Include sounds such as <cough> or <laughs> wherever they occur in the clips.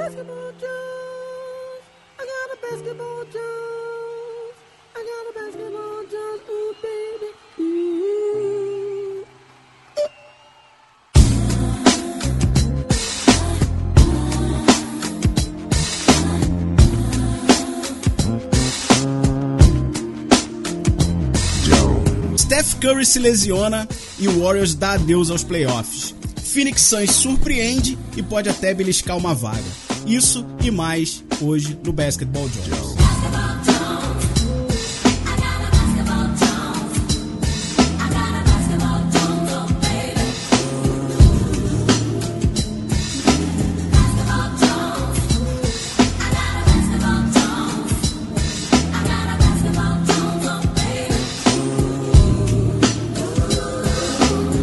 basketball Jones. I got a basketball Jones. I got a basketball Jones. Ooh, baby. Steph Curry se lesiona e o Warriors dá adeus aos playoffs. Phoenix Suns surpreende e pode até beliscar uma vaga. Isso e mais hoje no Basketball Jones.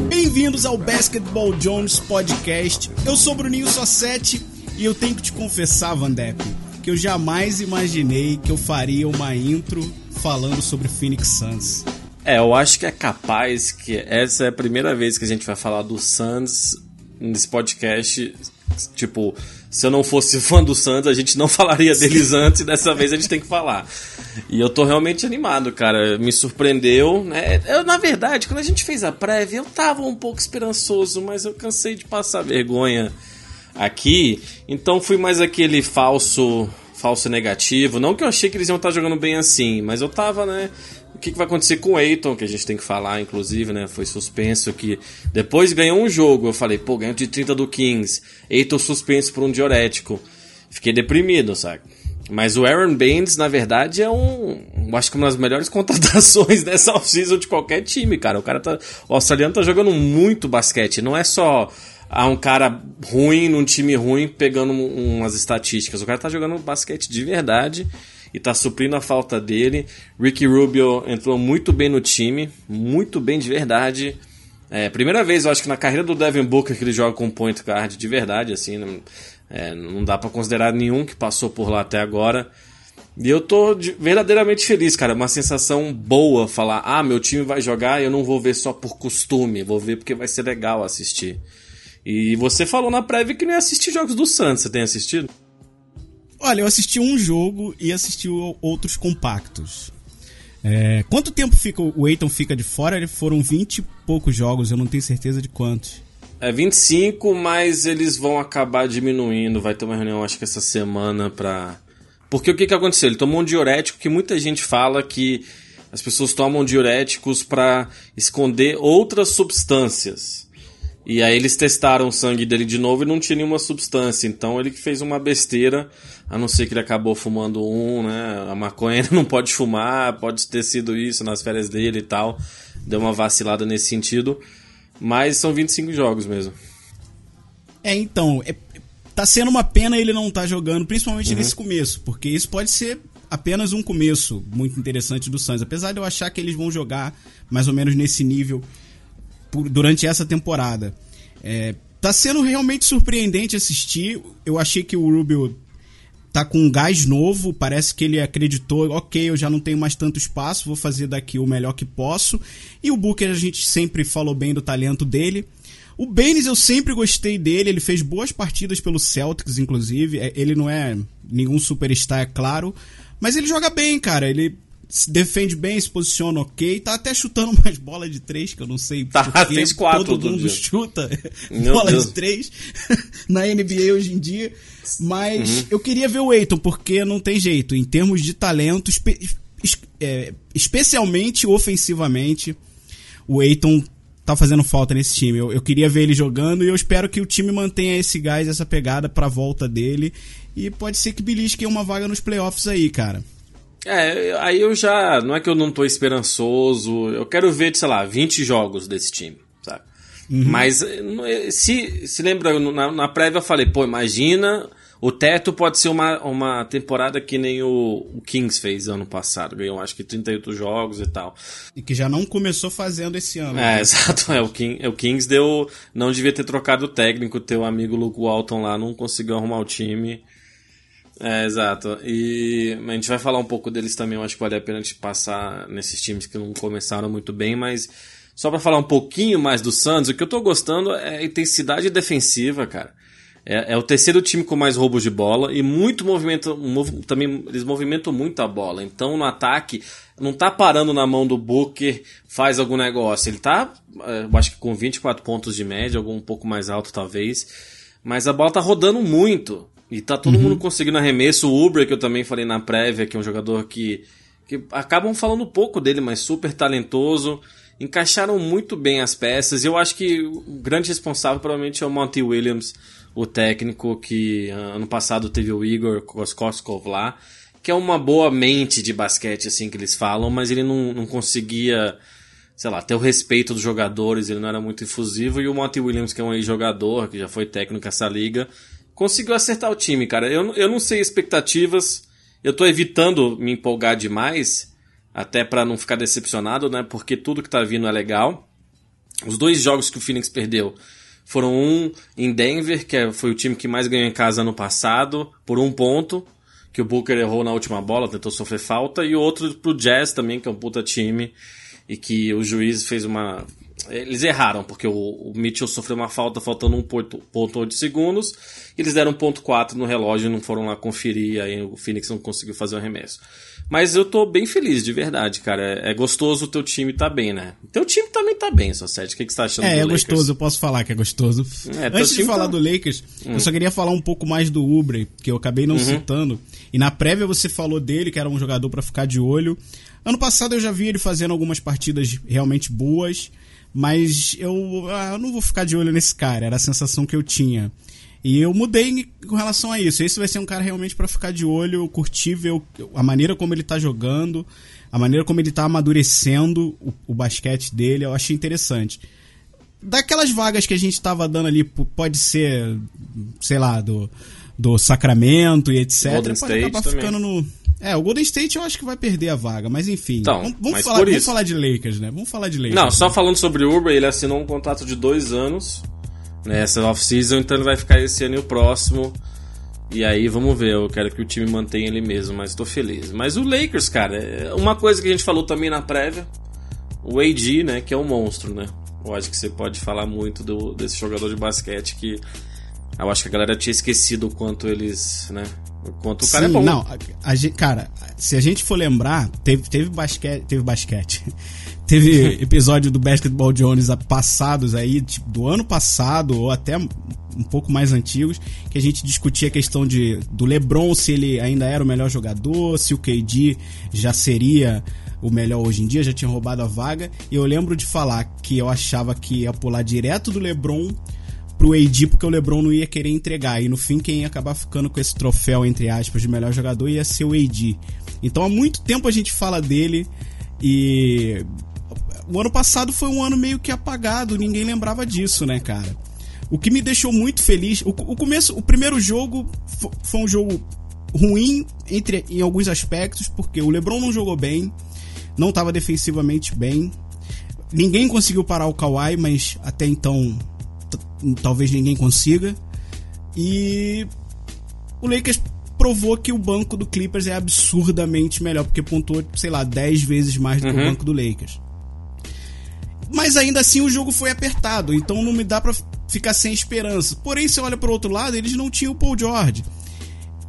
Bem-vindos ao Basketball Jones Podcast. Eu sou Bruninho Sossetti e eu tenho que te confessar, Vandep, que eu jamais imaginei que eu faria uma intro falando sobre Phoenix Suns. É, eu acho que é capaz que essa é a primeira vez que a gente vai falar do Suns nesse podcast. Tipo, se eu não fosse <laughs> fã do Suns, a gente não falaria deles antes e dessa vez a gente tem que falar. E eu tô realmente animado, cara. Me surpreendeu, né? Eu, na verdade, quando a gente fez a prévia, eu tava um pouco esperançoso, mas eu cansei de passar vergonha aqui. Então fui mais aquele falso falso negativo. Não que eu achei que eles iam estar jogando bem assim, mas eu tava, né? O que, que vai acontecer com o Eiton, que a gente tem que falar, inclusive, né? Foi suspenso que depois ganhou um jogo. Eu falei, pô, ganhou de 30 do Kings. Eiton suspenso por um diurético. Fiquei deprimido, sabe? Mas o Aaron Baines, na verdade, é um. eu Acho que uma das melhores <laughs> contratações dessa off-season de qualquer time, cara. O cara tá. O australiano tá jogando muito basquete. Não é só a um cara ruim num time ruim pegando um- umas estatísticas. O cara tá jogando basquete de verdade e tá suprindo a falta dele. Ricky Rubio entrou muito bem no time, muito bem de verdade. É, primeira vez, eu acho que na carreira do Devin Booker que ele joga com point guard de verdade, assim, não, é, não dá pra considerar nenhum que passou por lá até agora. E eu tô de- verdadeiramente feliz, cara. Uma sensação boa falar: ah, meu time vai jogar e eu não vou ver só por costume, vou ver porque vai ser legal assistir. E você falou na prévia que não ia assistir jogos do Santos, você tem assistido? Olha, eu assisti um jogo e assisti outros compactos. É, quanto tempo fica o Eiton fica de fora? Ele foram 20 e poucos jogos, eu não tenho certeza de quantos. É 25, mas eles vão acabar diminuindo. Vai ter uma reunião, acho que essa semana, pra. Porque o que, que aconteceu? Ele tomou um diurético que muita gente fala que as pessoas tomam diuréticos pra esconder outras substâncias. E aí eles testaram o sangue dele de novo e não tinha nenhuma substância. Então ele que fez uma besteira, a não ser que ele acabou fumando um, né? A maconha ele <laughs> não pode fumar, pode ter sido isso nas férias dele e tal. Deu uma vacilada nesse sentido. Mas são 25 jogos mesmo. É, então, é- tá sendo uma pena ele não estar jogando, principalmente nesse começo, porque isso pode ser apenas um começo muito interessante do Suns. Apesar de eu achar que eles vão jogar mais ou menos nesse nível por- durante essa temporada. É, tá sendo realmente surpreendente assistir. Eu achei que o Rubio tá com um gás novo, parece que ele acreditou, ok, eu já não tenho mais tanto espaço, vou fazer daqui o melhor que posso. E o Booker a gente sempre falou bem do talento dele. O Baines eu sempre gostei dele, ele fez boas partidas pelo Celtics, inclusive. É, Ele não é nenhum superstar, é claro, mas ele joga bem, cara. Ele se defende bem, se posiciona ok, tá até chutando <laughs> umas bolas de três, que eu não sei Tá, porquê, fez quatro todo mundo dia. chuta <laughs> Meu bola Deus. de três <laughs> na NBA hoje em dia. Mas Uhum. eu queria ver o Eiton, porque não tem jeito. Em termos de talento, espe- es- é, especialmente ofensivamente, o Eiton tá fazendo falta nesse time. Eu, eu queria ver ele jogando e eu espero que o time mantenha esse gás, essa pegada pra volta dele. E pode ser que belisque uma vaga nos playoffs aí, cara. É, aí eu já. Não é que eu não tô esperançoso. Eu quero ver, sei lá, 20 jogos desse time, sabe? Mas eh, se, se lembra, na, na prévia eu falei, pô, imagina. O teto pode ser uma, uma temporada que nem o, o Kings fez ano passado. Ganhou acho que 38 jogos e tal. E que já não começou fazendo esse ano. É, né? <laughs> exato. É, o, King, o Kings deu. Não devia ter trocado o técnico. Teu amigo Luke Walton lá não conseguiu arrumar o time. É, exato. E a gente vai falar um pouco deles também. Eu acho que vale a pena gente passar nesses times que não começaram muito bem, mas só pra falar um pouquinho mais do Santos, o que eu tô gostando é a intensidade defensiva, cara. É, é, o terceiro time com mais roubos de bola e muito movimento. Mov, também eles movimentam muito a bola. Então no ataque não tá parando na mão do Booker, faz algum negócio. Ele tá, é, eu acho que com 24 pontos de média, algum um pouco mais alto talvez. Mas a bola tá rodando muito. E tá todo uhum. mundo conseguindo arremesso. O Uber, que eu também falei na prévia, que é um jogador que, que acabam falando pouco dele, mas super talentoso. Encaixaram muito bem as peças. E eu acho que o grande responsável provavelmente é o Monty Williams o técnico que ah, ano passado teve o Igor Koskov lá, que é uma boa mente de basquete, assim que eles falam, mas ele não, não conseguia, sei lá, ter o respeito dos jogadores, ele não era muito infusivo, e o Monty Williams, que é um ex-jogador, que já foi técnico dessa liga, conseguiu acertar o time, cara. Eu, eu não sei expectativas, eu tô evitando me empolgar demais, até para não ficar decepcionado, né, porque tudo que tá vindo é legal. Os dois jogos que o Phoenix perdeu foram um em Denver, que é, foi o time que mais ganhou em casa ano passado, por um ponto, que o Booker errou na última bola, tentou sofrer falta, e outro pro Jazz também, que é um puta time, e que o juiz fez uma. Eles erraram, porque o, o Mitchell sofreu uma falta faltando um ponto, ponto de segundos, eles deram ponto 4 no relógio e não foram lá conferir, aí o Phoenix não conseguiu fazer o arremesso. Mas eu tô bem feliz, de verdade, cara. É, é gostoso o teu time tá bem, né? Teu time também tá bem, só Sete. O que, que você tá achando é, do É, é gostoso, eu posso falar que é gostoso. É, Antes de falar tá... do Lakers, hum. eu só queria falar um pouco mais do Ubre, que eu acabei não uhum. citando. E na prévia você falou dele, que era um jogador para ficar de olho. Ano passado eu já vi ele fazendo algumas partidas realmente boas, mas eu, ah, eu não vou ficar de olho nesse cara, era a sensação que eu tinha. E eu mudei com relação a isso. Esse vai ser um cara realmente para ficar de olho, eu curti ver a maneira como ele tá jogando, a maneira como ele tá amadurecendo o, o basquete dele, eu achei interessante. Daquelas vagas que a gente tava dando ali, pode ser, sei lá, do, do Sacramento e etc. Golden pode State acabar também. ficando no. É, o Golden State eu acho que vai perder a vaga, mas enfim. Então, vamos, vamos mas falar, vamos falar de Lakers, né? Vamos falar de Lakers. Não, só falando sobre o Urban, ele assinou um contrato de dois anos nessa off-season, então ele vai ficar esse ano e o próximo. E aí, vamos ver. Eu quero que o time mantenha ele mesmo, mas tô feliz. Mas o Lakers, cara, é uma coisa que a gente falou também na prévia: o AD, né, que é um monstro, né? Eu acho que você pode falar muito do, desse jogador de basquete que eu acho que a galera tinha esquecido o quanto eles, né? O quanto o cara é Sim, é bom. Não, a, a, cara, se a gente for lembrar, teve, teve basquete. Teve basquete. Teve <laughs> episódio do Basketball Jones passados aí, tipo, do ano passado, ou até um pouco mais antigos, que a gente discutia a questão de, do LeBron, se ele ainda era o melhor jogador, se o KD já seria o melhor hoje em dia, já tinha roubado a vaga. E eu lembro de falar que eu achava que ia pular direto do LeBron pro AD, porque o LeBron não ia querer entregar. E no fim, quem ia acabar ficando com esse troféu, entre aspas, de melhor jogador ia ser o AD. Então há muito tempo a gente fala dele e o ano passado foi um ano meio que apagado, ninguém lembrava disso, né, cara? O que me deixou muito feliz, o, o começo, o primeiro jogo foi um jogo ruim entre em alguns aspectos, porque o LeBron não jogou bem, não estava defensivamente bem. Ninguém conseguiu parar o Kawhi, mas até então talvez ninguém consiga. E o Lakers provou que o banco do Clippers é absurdamente melhor, porque pontuou, sei lá, 10 vezes mais do uhum. que o uhum. banco do Lakers. Mas ainda assim o jogo foi apertado, então não me dá para ficar sem esperança. Porém, se olha para outro lado, eles não tinham o Paul George.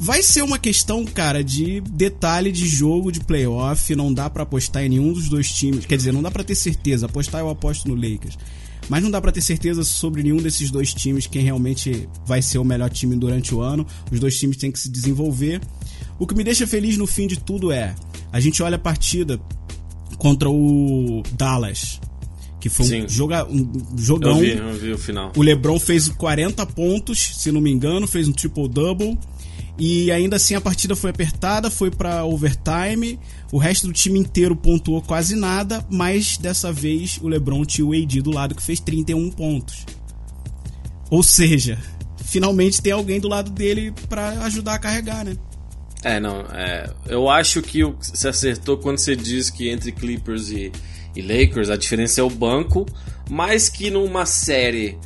Vai ser uma questão, cara, de detalhe de jogo de playoff, não dá para apostar em nenhum dos dois times. Quer dizer, não dá para ter certeza. Apostar eu aposto no Lakers. Mas não dá para ter certeza sobre nenhum desses dois times quem realmente vai ser o melhor time durante o ano. Os dois times têm que se desenvolver. O que me deixa feliz no fim de tudo é a gente olha a partida contra o Dallas que foi um, joga, um jogão. Eu vi, eu vi o final. O LeBron fez 40 pontos, se não me engano, fez um triple-double. E ainda assim a partida foi apertada, foi para overtime. O resto do time inteiro pontuou quase nada, mas dessa vez o LeBron tinha o AD do lado que fez 31 pontos. Ou seja, finalmente tem alguém do lado dele para ajudar a carregar, né? É, não, é, eu acho que você acertou quando você diz que entre Clippers e e Lakers, a diferença é o banco, mas que numa série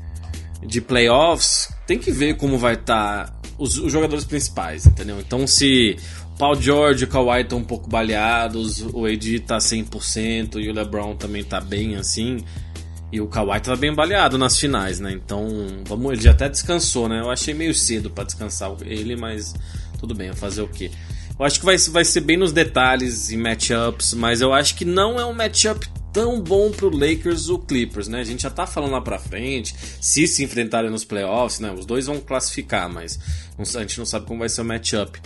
de playoffs tem que ver como vai estar tá os, os, jogadores principais, entendeu? Então se Paul George e o Kawhi estão um pouco baleados, o AD tá 100% e o LeBron também tá bem assim, E o Kawhi tava bem baleado nas finais, né? Então, vamos, ele já até descansou, né? Eu achei meio cedo para descansar ele, mas tudo bem, fazer o quê? Eu acho que vai, vai ser bem nos detalhes e matchups, mas eu acho que não é um matchup tão bom pro Lakers ou Clippers, né? A gente já tá falando lá pra frente, se se enfrentarem nos playoffs, né? Os dois vão classificar, mas a gente não sabe como vai ser o matchup.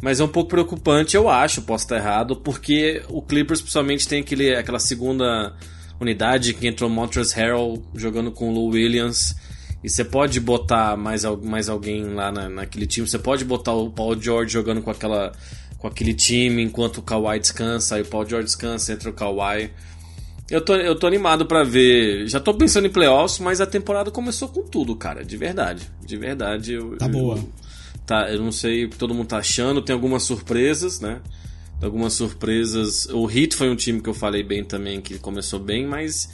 Mas é um pouco preocupante, eu acho, posso estar errado, porque o Clippers principalmente tem aquele, aquela segunda unidade que entrou Montrezl Harrell jogando com o Lou Williams. E você pode botar mais, mais alguém lá na, naquele time. Você pode botar o Paul George jogando com, aquela, com aquele time enquanto o Kawhi descansa. Aí o Paul George descansa, entra o Kawhi. Eu tô, eu tô animado para ver. Já tô pensando em playoffs, mas a temporada começou com tudo, cara. De verdade. De verdade. Eu, tá boa. Eu, tá, eu não sei o que todo mundo tá achando. Tem algumas surpresas, né? algumas surpresas. O Heat foi um time que eu falei bem também, que começou bem, mas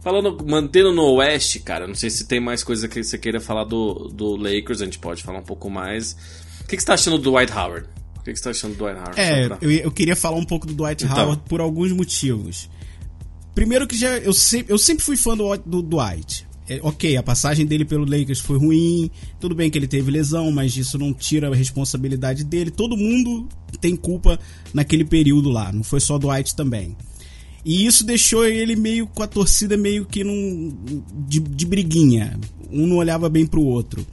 falando, mantendo no Oeste, cara, não sei se tem mais coisa que você queira falar do, do Lakers, a gente pode falar um pouco mais. O que, que você tá achando do Dwight Howard? O que, que você tá achando do Dwight Howard? É, pra... eu, eu queria falar um pouco do Dwight então. Howard por alguns motivos. Primeiro que já eu sempre, eu sempre fui fã do, do Dwight é, ok, a passagem dele pelo Lakers foi ruim, tudo bem que ele teve lesão, mas isso não tira a responsabilidade dele. Todo mundo tem culpa naquele período lá, não foi só White também. E isso deixou ele meio com a torcida meio que num, de, de briguinha. Um não olhava bem pro outro.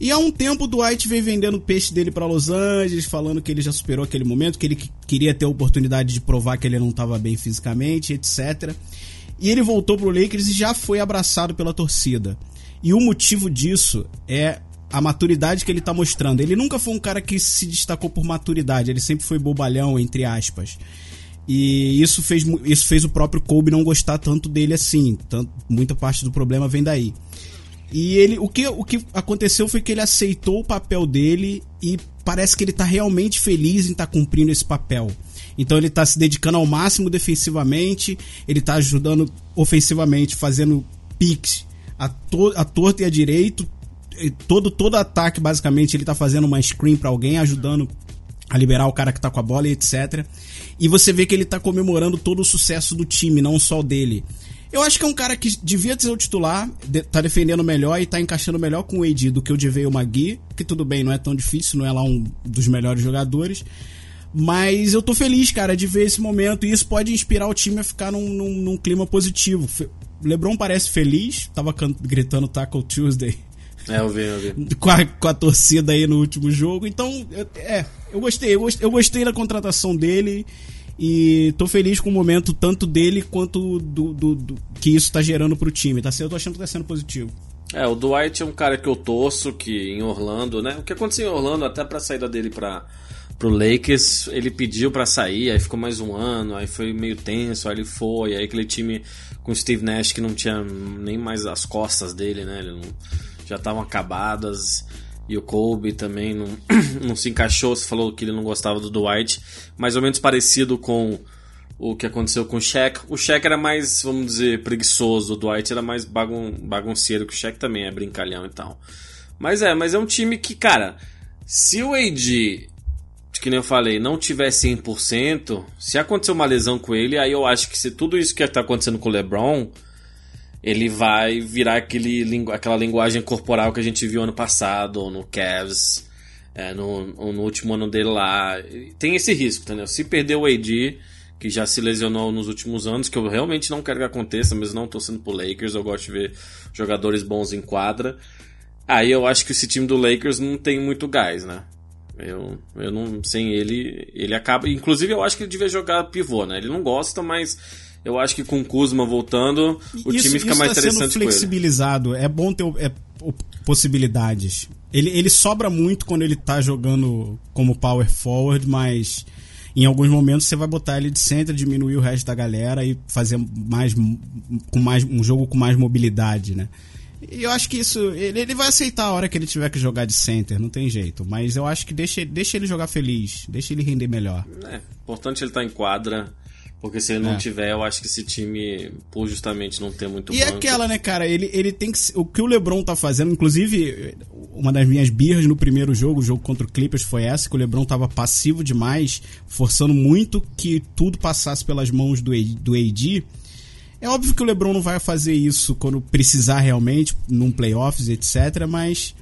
E há um tempo o Dwight vem vendendo o peixe dele para Los Angeles, falando que ele já superou aquele momento, que ele queria ter a oportunidade de provar que ele não estava bem fisicamente, etc. E ele voltou pro Lakers e já foi abraçado pela torcida. E o motivo disso é a maturidade que ele tá mostrando. Ele nunca foi um cara que se destacou por maturidade, ele sempre foi bobalhão, entre aspas. E isso fez, isso fez o próprio Kobe não gostar tanto dele assim. Tanto, muita parte do problema vem daí. E ele, o que, o que aconteceu foi que ele aceitou o papel dele e parece que ele tá realmente feliz em estar tá cumprindo esse papel. Então ele está se dedicando ao máximo defensivamente, ele está ajudando ofensivamente, fazendo picks a, to a torto e a direito. Todo, todo ataque, basicamente, ele está fazendo uma screen para alguém, ajudando a liberar o cara que está com a bola e etc. E você vê que ele está comemorando todo o sucesso do time, não só dele. Eu acho que é um cara que devia ser o titular, tá defendendo melhor e tá encaixando melhor com o AD do que o o Magui, que tudo bem, não é tão difícil, não é lá um dos melhores jogadores. Mas eu tô feliz, cara, de ver esse momento e isso pode inspirar o time a ficar num, num, num clima positivo. LeBron parece feliz, tava gritando Tackle Tuesday. É, eu vi, eu vi. Com a, com a torcida aí no último jogo. Então, é, eu gostei, eu gostei, eu gostei da contratação dele e tô feliz com o momento tanto dele quanto do, do, do que isso tá gerando pro time. Tá, eu tô achando que tá sendo positivo. É, o Dwight é um cara que eu torço, que em Orlando, né? O que aconteceu em Orlando, até pra saída dele pra, pro Lakers, ele pediu para sair, aí ficou mais um ano, aí foi meio tenso, aí ele foi, aí aquele time com o Steve Nash que não tinha nem mais as costas dele, né? Não, já estavam acabadas. E o Kobe também não, <clears throat> não se encaixou, você falou que ele não gostava do Dwight, mais ou menos parecido com o que aconteceu com o Shaq. O Shaq era mais, vamos dizer, preguiçoso, o Dwight era mais bagun bagunceiro, que o Shaq também é brincalhão e tal. Mas é, mas é um time que, cara, se o AD que nem eu falei, não tiver 100%, se acontecer uma lesão com ele, aí eu acho que se tudo isso que está acontecendo com o LeBron, ele vai virar aquele, aquela linguagem corporal que a gente viu ano passado, ou no Cavs, é, no, no último ano dele lá. Tem esse risco, entendeu? Se perder o AD, que já se lesionou nos últimos anos, que eu realmente não quero que aconteça, mas não estou sendo pro Lakers, eu gosto de ver jogadores bons em quadra. Aí eu acho que esse time do Lakers não tem muito gás, né? Eu, eu não. Sem ele, ele acaba. Inclusive, eu acho que ele devia jogar pivô, né? Ele não gosta, mas eu acho que com o Kuzma voltando, o isso, time fica mais tá interessante sendo flexibilizado. É bom ter é, possibilidades. Ele, ele sobra muito quando ele tá jogando como power forward, mas em alguns momentos você vai botar ele de center, diminuir o resto da galera e fazer mais com mais um jogo com mais mobilidade, né? E eu acho que isso. Ele, ele vai aceitar a hora que ele tiver que jogar de center, não tem jeito. Mas eu acho que deixa, deixa ele jogar feliz, deixa ele render melhor. É, importante ele estar tá em quadra. Porque se ele não é. tiver, eu acho que esse time, por justamente não ter muito E é banco... aquela, né, cara? Ele, ele tem que. O que o LeBron tá fazendo, inclusive, uma das minhas birras no primeiro jogo, o jogo contra o Clippers, foi essa, que o LeBron tava passivo demais, forçando muito que tudo passasse pelas mãos do, do AD. É óbvio que o LeBron não vai fazer isso quando precisar realmente, num playoffs, etc. Mas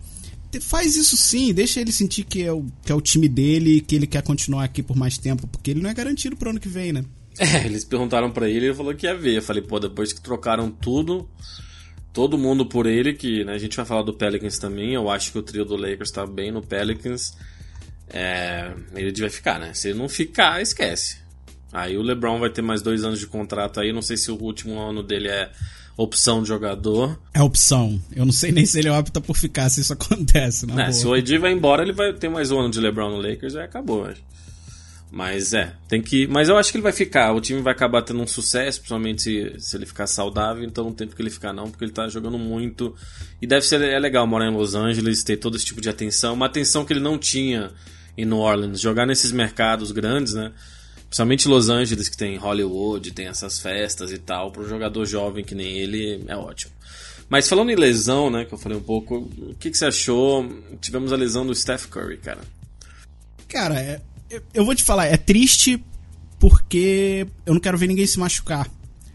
faz isso sim, deixa ele sentir que é o, que é o time dele e que ele quer continuar aqui por mais tempo, porque ele não é garantido pro ano que vem, né? É, <laughs> eles perguntaram para ele, ele falou que ia ver. Eu falei, pô, depois que trocaram tudo, todo mundo por ele, que né, a gente vai falar do Pelicans também. Eu acho que o trio do Lakers tá bem no Pelicans. É, ele devia ficar, né? Se ele não ficar, esquece. Aí o LeBron vai ter mais dois anos de contrato aí. Não sei se o último ano dele é opção de jogador. É opção. Eu não sei nem se ele opta por ficar se isso <laughs> acontece. É, se o AD vai embora, ele vai ter mais um ano de LeBron no Lakers e acabou. Acho. Mas é, tem que. Mas eu acho que ele vai ficar. O time vai acabar tendo um sucesso, principalmente se, se ele ficar saudável. Então não tem porque ele ficar, não, porque ele tá jogando muito. E deve ser é legal morar em Los Angeles, ter todo esse tipo de atenção. Uma atenção que ele não tinha em New Orleans. Jogar nesses mercados grandes, né? Principalmente Los Angeles, que tem Hollywood, tem essas festas e tal. Para um jogador jovem que nem ele, é ótimo. Mas falando em lesão, né, que eu falei um pouco, o que, que você achou? Tivemos a lesão do Steph Curry, cara. Cara, é, eu vou te falar, é triste porque eu não quero ver ninguém se machucar,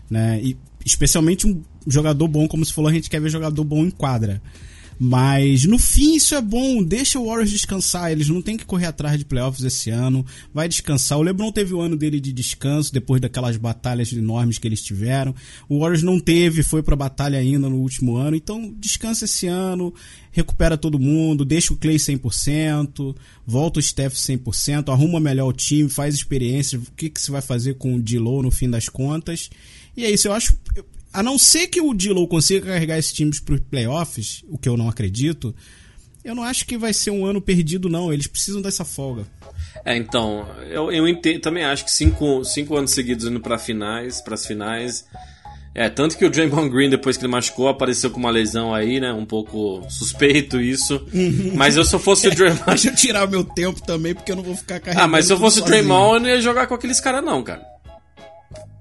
né? E especialmente um jogador bom, como se falou, a gente quer ver jogador bom em quadra. Mas no fim isso é bom, deixa o Warriors descansar, eles não tem que correr atrás de playoffs esse ano, vai descansar. O LeBron teve o ano dele de descanso depois daquelas batalhas enormes que eles tiveram. O Warriors não teve, foi pra batalha ainda no último ano, então descansa esse ano, recupera todo mundo, deixa o Clay 100%, volta o Steph 100%, arruma melhor o time, faz experiência, o que, que você vai fazer com o D-Low no fim das contas. E é isso, eu acho a não ser que o Dilo consiga carregar esses times para os playoffs, o que eu não acredito, eu não acho que vai ser um ano perdido, não. Eles precisam dessa folga. É, então, eu, eu entendo, também acho que cinco, cinco anos seguidos indo para finais, para as finais. É, tanto que o Draymond Green, depois que ele machucou, apareceu com uma lesão aí, né? Um pouco suspeito isso. Uhum. Mas eu se eu fosse o <laughs> Draymond. Deixa eu tirar o meu tempo também, porque eu não vou ficar carregando. Ah, mas se eu fosse o Draymond, eu não ia jogar com aqueles caras, não, cara.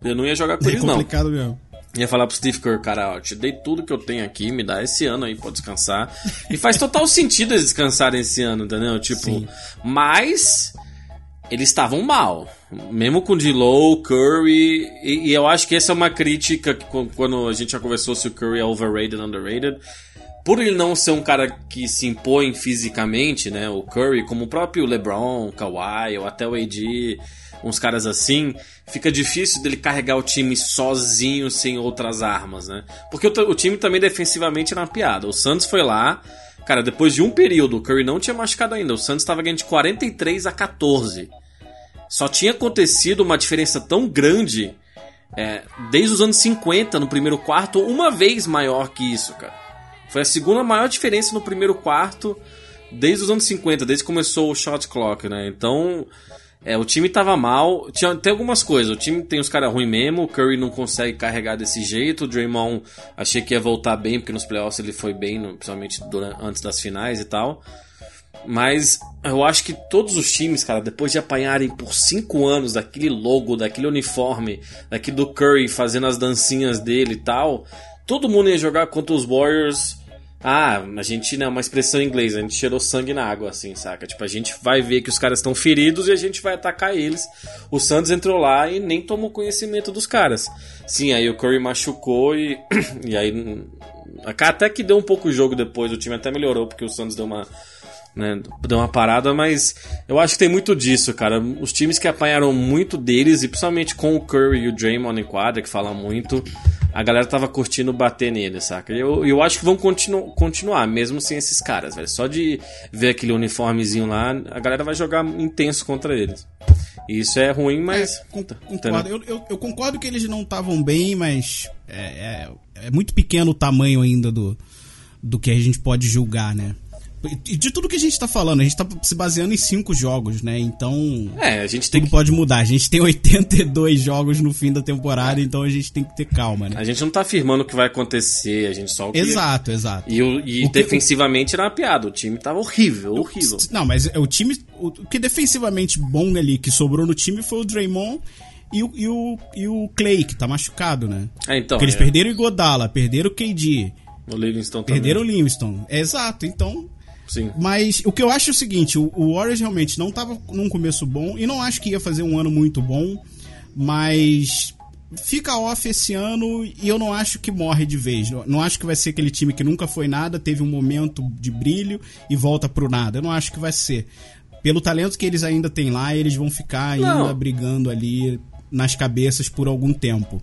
Eu não ia jogar com é eles, não. É complicado mesmo. Ia falar pro Steve Kerr, cara, ó, te dei tudo que eu tenho aqui, me dá esse ano aí pra descansar. E faz total sentido eles descansarem esse ano, entendeu? Tipo, Sim. mas eles estavam mal. Mesmo com D-Low, Curry, e, e, eu acho que essa é uma crítica que quando a gente já conversou se o Curry é overrated ou underrated. Por ele não ser um cara que se impõe fisicamente, né? O Curry, como o próprio LeBron, Kawhi, ou até o AD uns caras assim, fica difícil dele carregar o time sozinho, sem outras armas, né? Porque o, o time também defensivamente era uma piada. O Santos foi lá, cara, depois de um período, o Curry não tinha machucado ainda. O Santos estava ganhando de 43 a 14. Só tinha acontecido uma diferença tão grande é, desde os anos 50 no primeiro quarto, uma vez maior que isso, cara. Foi a segunda maior diferença no primeiro quarto desde os anos 50, desde que começou o shot clock, né? Então, é, o time tava mal. Tinha, tem algumas coisas. O time tem os caras ruins mesmo. O Curry não consegue carregar desse jeito. O Draymond achei que ia voltar bem, porque nos playoffs ele foi bem, principalmente durante, antes das finais e tal. Mas eu acho que todos os times, cara, depois de apanharem por cinco anos daquele logo, daquele uniforme, daquele do Curry fazendo as dancinhas dele e tal, todo mundo ia jogar contra os Warriors ah, a gente, né, uma expressão em inglês, a gente cheirou sangue na água, assim, saca? Tipo, a gente vai ver que os caras estão feridos e a gente vai atacar eles. O Santos entrou lá e nem tomou conhecimento dos caras. Sim, aí o Curry machucou e. <clears throat> e aí. Até que deu um pouco o jogo depois, o time até melhorou, porque o Santos deu uma. Né, deu uma parada, mas eu acho que tem muito disso, cara. Os times que apanharam muito deles, e principalmente com o Curry e o Draymond em quadra, que fala muito, a galera tava curtindo bater nele, saca? Eu, eu acho que vão continu, continuar, mesmo sem esses caras, velho. Só de ver aquele uniformezinho lá, a galera vai jogar intenso contra eles. E isso é ruim, mas. É, con concordo. Eu, eu, eu, concordo que eles não estavam bem, mas é, é, é muito pequeno o tamanho ainda do, do que a gente pode julgar, né? De tudo que a gente tá falando, a gente tá se baseando em cinco jogos, né? Então. É, a gente tem tudo que... pode mudar. A gente tem <laughs> 82 jogos no fim da temporada, é. então a gente tem que ter calma, né? A gente não tá afirmando o que vai acontecer, a gente só o que... Exato, exato. E, o, e o defensivamente que... era uma piada. O time tava horrível, horrível. Não, mas o time. O que defensivamente bom ali que sobrou no time foi o Draymond. E o, e, o, e o Clay, que tá machucado, né? É, então. Porque eles é. perderam o Godala, perderam o KD. O Livingston também. Perderam o Livingston. É, exato, então Sim. Mas o que eu acho é o seguinte: o, o Warriors realmente não estava num começo bom e não acho que ia fazer um ano muito bom, mas fica off esse ano e eu não acho que morre de vez. Não acho que vai ser aquele time que nunca foi nada, teve um momento de brilho e volta pro nada. Eu não acho que vai ser. Pelo talento que eles ainda têm lá, eles vão ficar ainda não. brigando ali nas cabeças por algum tempo.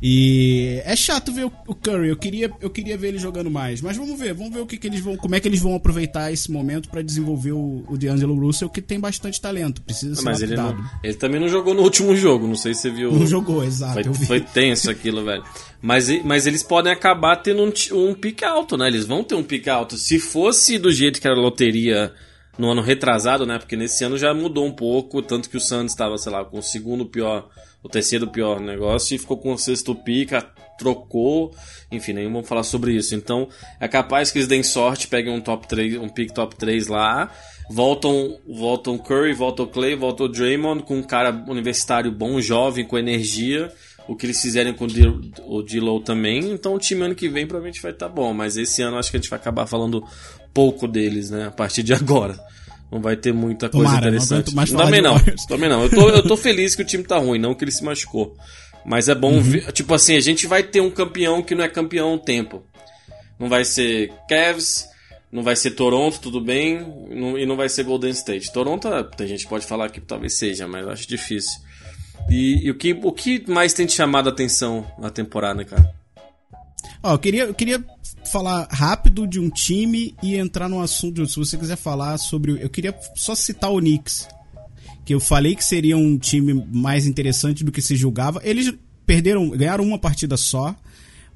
E é chato ver o Curry, eu queria, eu queria ver ele jogando mais. Mas vamos ver, vamos ver o que, que eles vão. Como é que eles vão aproveitar esse momento para desenvolver o, o D'Angelo Russell, que tem bastante talento. Precisa ser Mas ele, não, ele também não jogou no último jogo, não sei se você viu. Não jogou, exato. Foi, foi tenso aquilo, velho. Mas, mas eles podem acabar tendo um, um pique alto, né? Eles vão ter um pique alto. Se fosse do jeito que era a loteria no ano retrasado, né? Porque nesse ano já mudou um pouco, tanto que o Santos estava, sei lá, com o segundo pior o terceiro pior negócio e ficou com o sexto pica, trocou, enfim, nem vamos falar sobre isso. Então, é capaz que eles deem sorte, peguem um top 3, um pick top 3 lá, voltam, voltam Curry, voltam Clay, voltam Draymond com um cara universitário bom, jovem, com energia, o que eles fizerem com o D-Low também. Então, o time ano que vem provavelmente vai estar tá bom, mas esse ano acho que a gente vai acabar falando pouco deles, né, a partir de <laughs> agora. Não vai ter muita coisa Tomara, interessante. Não também não, <laughs> também não. Eu tô, eu tô feliz que o time tá ruim, não que ele se machucou. Mas é bom uhum. ver. Tipo assim, a gente vai ter um campeão que não é campeão há um tempo. Não vai ser Cavs, não vai ser Toronto, tudo bem, não, e não vai ser Golden State. Toronto, a gente pode falar que talvez seja, mas acho difícil. E, e, o, que, o que mais tem te chamado a atenção na temporada, cara? Ó, eu queria, eu queria falar rápido de um time e entrar no assunto. Se você quiser falar sobre. Eu queria só citar o Knicks. Que eu falei que seria um time mais interessante do que se julgava. Eles perderam, ganharam uma partida só.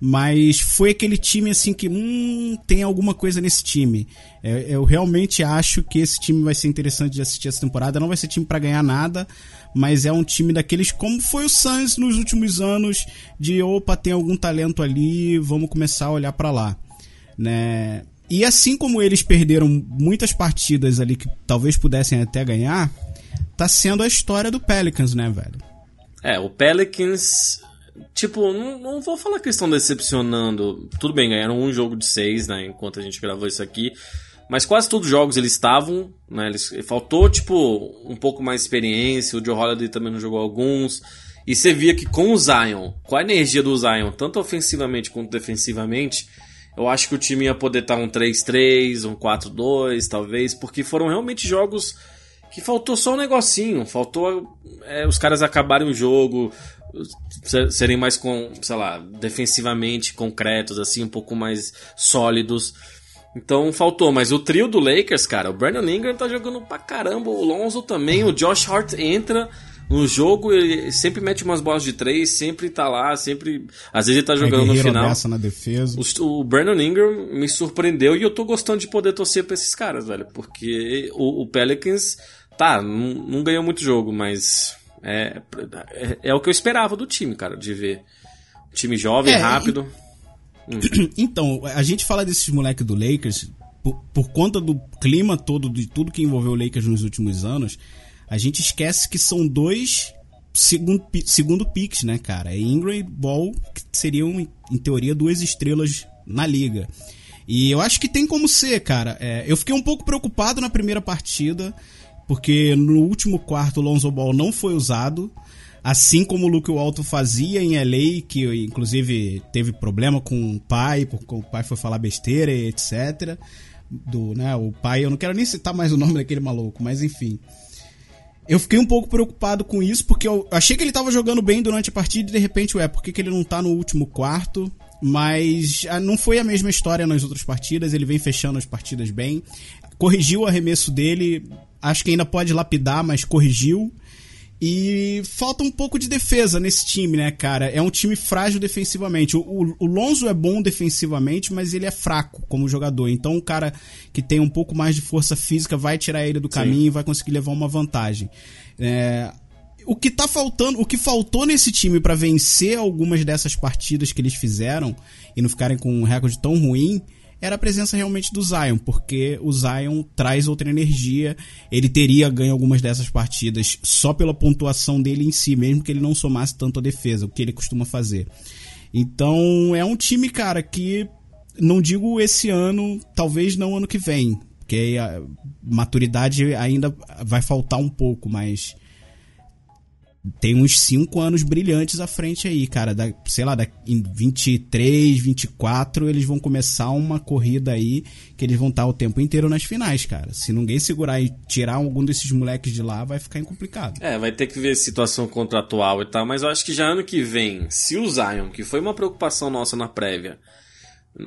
Mas foi aquele time assim que hum, tem alguma coisa nesse time. É, eu realmente acho que esse time vai ser interessante de assistir essa temporada. Não vai ser time para ganhar nada, mas é um time daqueles como foi o Suns nos últimos anos de opa, tem algum talento ali, vamos começar a olhar para lá, né? E assim como eles perderam muitas partidas ali que talvez pudessem até ganhar, tá sendo a história do Pelicans, né, velho? É, o Pelicans tipo, não, não, vou falar que estão decepcionando. Tudo bem, ganharam um jogo de seis, né? Enquanto a gente gravou isso aqui. Mas quase todos os jogos eles estavam, né? Eles, faltou, tipo, um pouco mais de experiência. O Joe Holiday também não jogou alguns. E você via que com o Zion, com a energia do Zion, tanto ofensivamente quanto defensivamente, eu acho que o time ia poder estar um 3-3, um 4-2, talvez, porque foram realmente jogos que faltou só um negocinho. Faltou é, os caras acabarem o jogo, serem mais, com, sei lá, defensivamente concretos, assim, um pouco mais sólidos. Então faltou, mas o trio do Lakers, cara, o Brandon Ingram tá jogando pra caramba, o Lonzo também, o Josh Hart entra no jogo, ele sempre mete umas bolas de três, sempre tá lá, sempre. Às vezes ele tá jogando no final. na defesa. O, o, Brandon Ingram me surpreendeu e eu tô gostando de poder torcer pra esses caras, velho, porque o, o Pelicans, tá, não, não ganhou muito jogo, mas é, é, é, o que eu esperava do time, cara, de ver. Time jovem, é, rápido. E <clears throat> Então, a gente fala desses moleques do Lakers por, por, conta do clima todo, de tudo que envolveu o Lakers nos últimos anos. A gente esquece que são dois segundo, segundo picks, né, cara? É Ingram e Ball, que seriam, em teoria, duas estrelas na liga. E eu acho que tem como ser, cara. É, eu fiquei um pouco preocupado na primeira partida, porque no último quarto o Lonzo Ball não foi usado. Assim como o Luke Walton fazia em LA, que inclusive teve problema com o pai, porque o pai foi falar besteira etc. Do, né, o pai, eu não quero nem citar mais o nome daquele maluco, mas enfim. Eu fiquei um pouco preocupado com isso, porque eu achei que ele estava jogando bem durante a partida e de repente, ué, por que, que ele não está no último quarto? Mas ah, não foi a mesma história nas outras partidas, ele vem fechando as partidas bem. Corrigiu o arremesso dele, acho que ainda pode lapidar, mas corrigiu. E falta um pouco de defesa nesse time, né, cara? É um time frágil defensivamente. O, o, o, Lonzo é bom defensivamente, mas ele é fraco como jogador. Então, um cara que tem um pouco mais de força física vai tirar ele do caminho Sim. e vai conseguir levar uma vantagem. É, o que tá faltando, o que faltou nesse time para vencer algumas dessas partidas que eles fizeram e não ficarem com um recorde tão ruim era a presença realmente do Zion, porque o Zion traz outra energia. Ele teria ganho algumas dessas partidas só pela pontuação dele em si, mesmo que ele não somasse tanto a defesa, o que ele costuma fazer. Então é um time, cara, que não digo esse ano, talvez não ano que vem, porque a maturidade ainda vai faltar um pouco, mas tem uns 5 anos brilhantes à frente aí, cara. Da, sei lá, da, em 23, 24, eles vão começar uma corrida aí que eles vão estar o tempo inteiro nas finais, cara. Se ninguém segurar e tirar algum desses moleques de lá, vai ficar complicado. É, vai ter que ver situação contratual e tal, mas eu acho que já ano que vem, se o Zion, que foi uma preocupação nossa na prévia,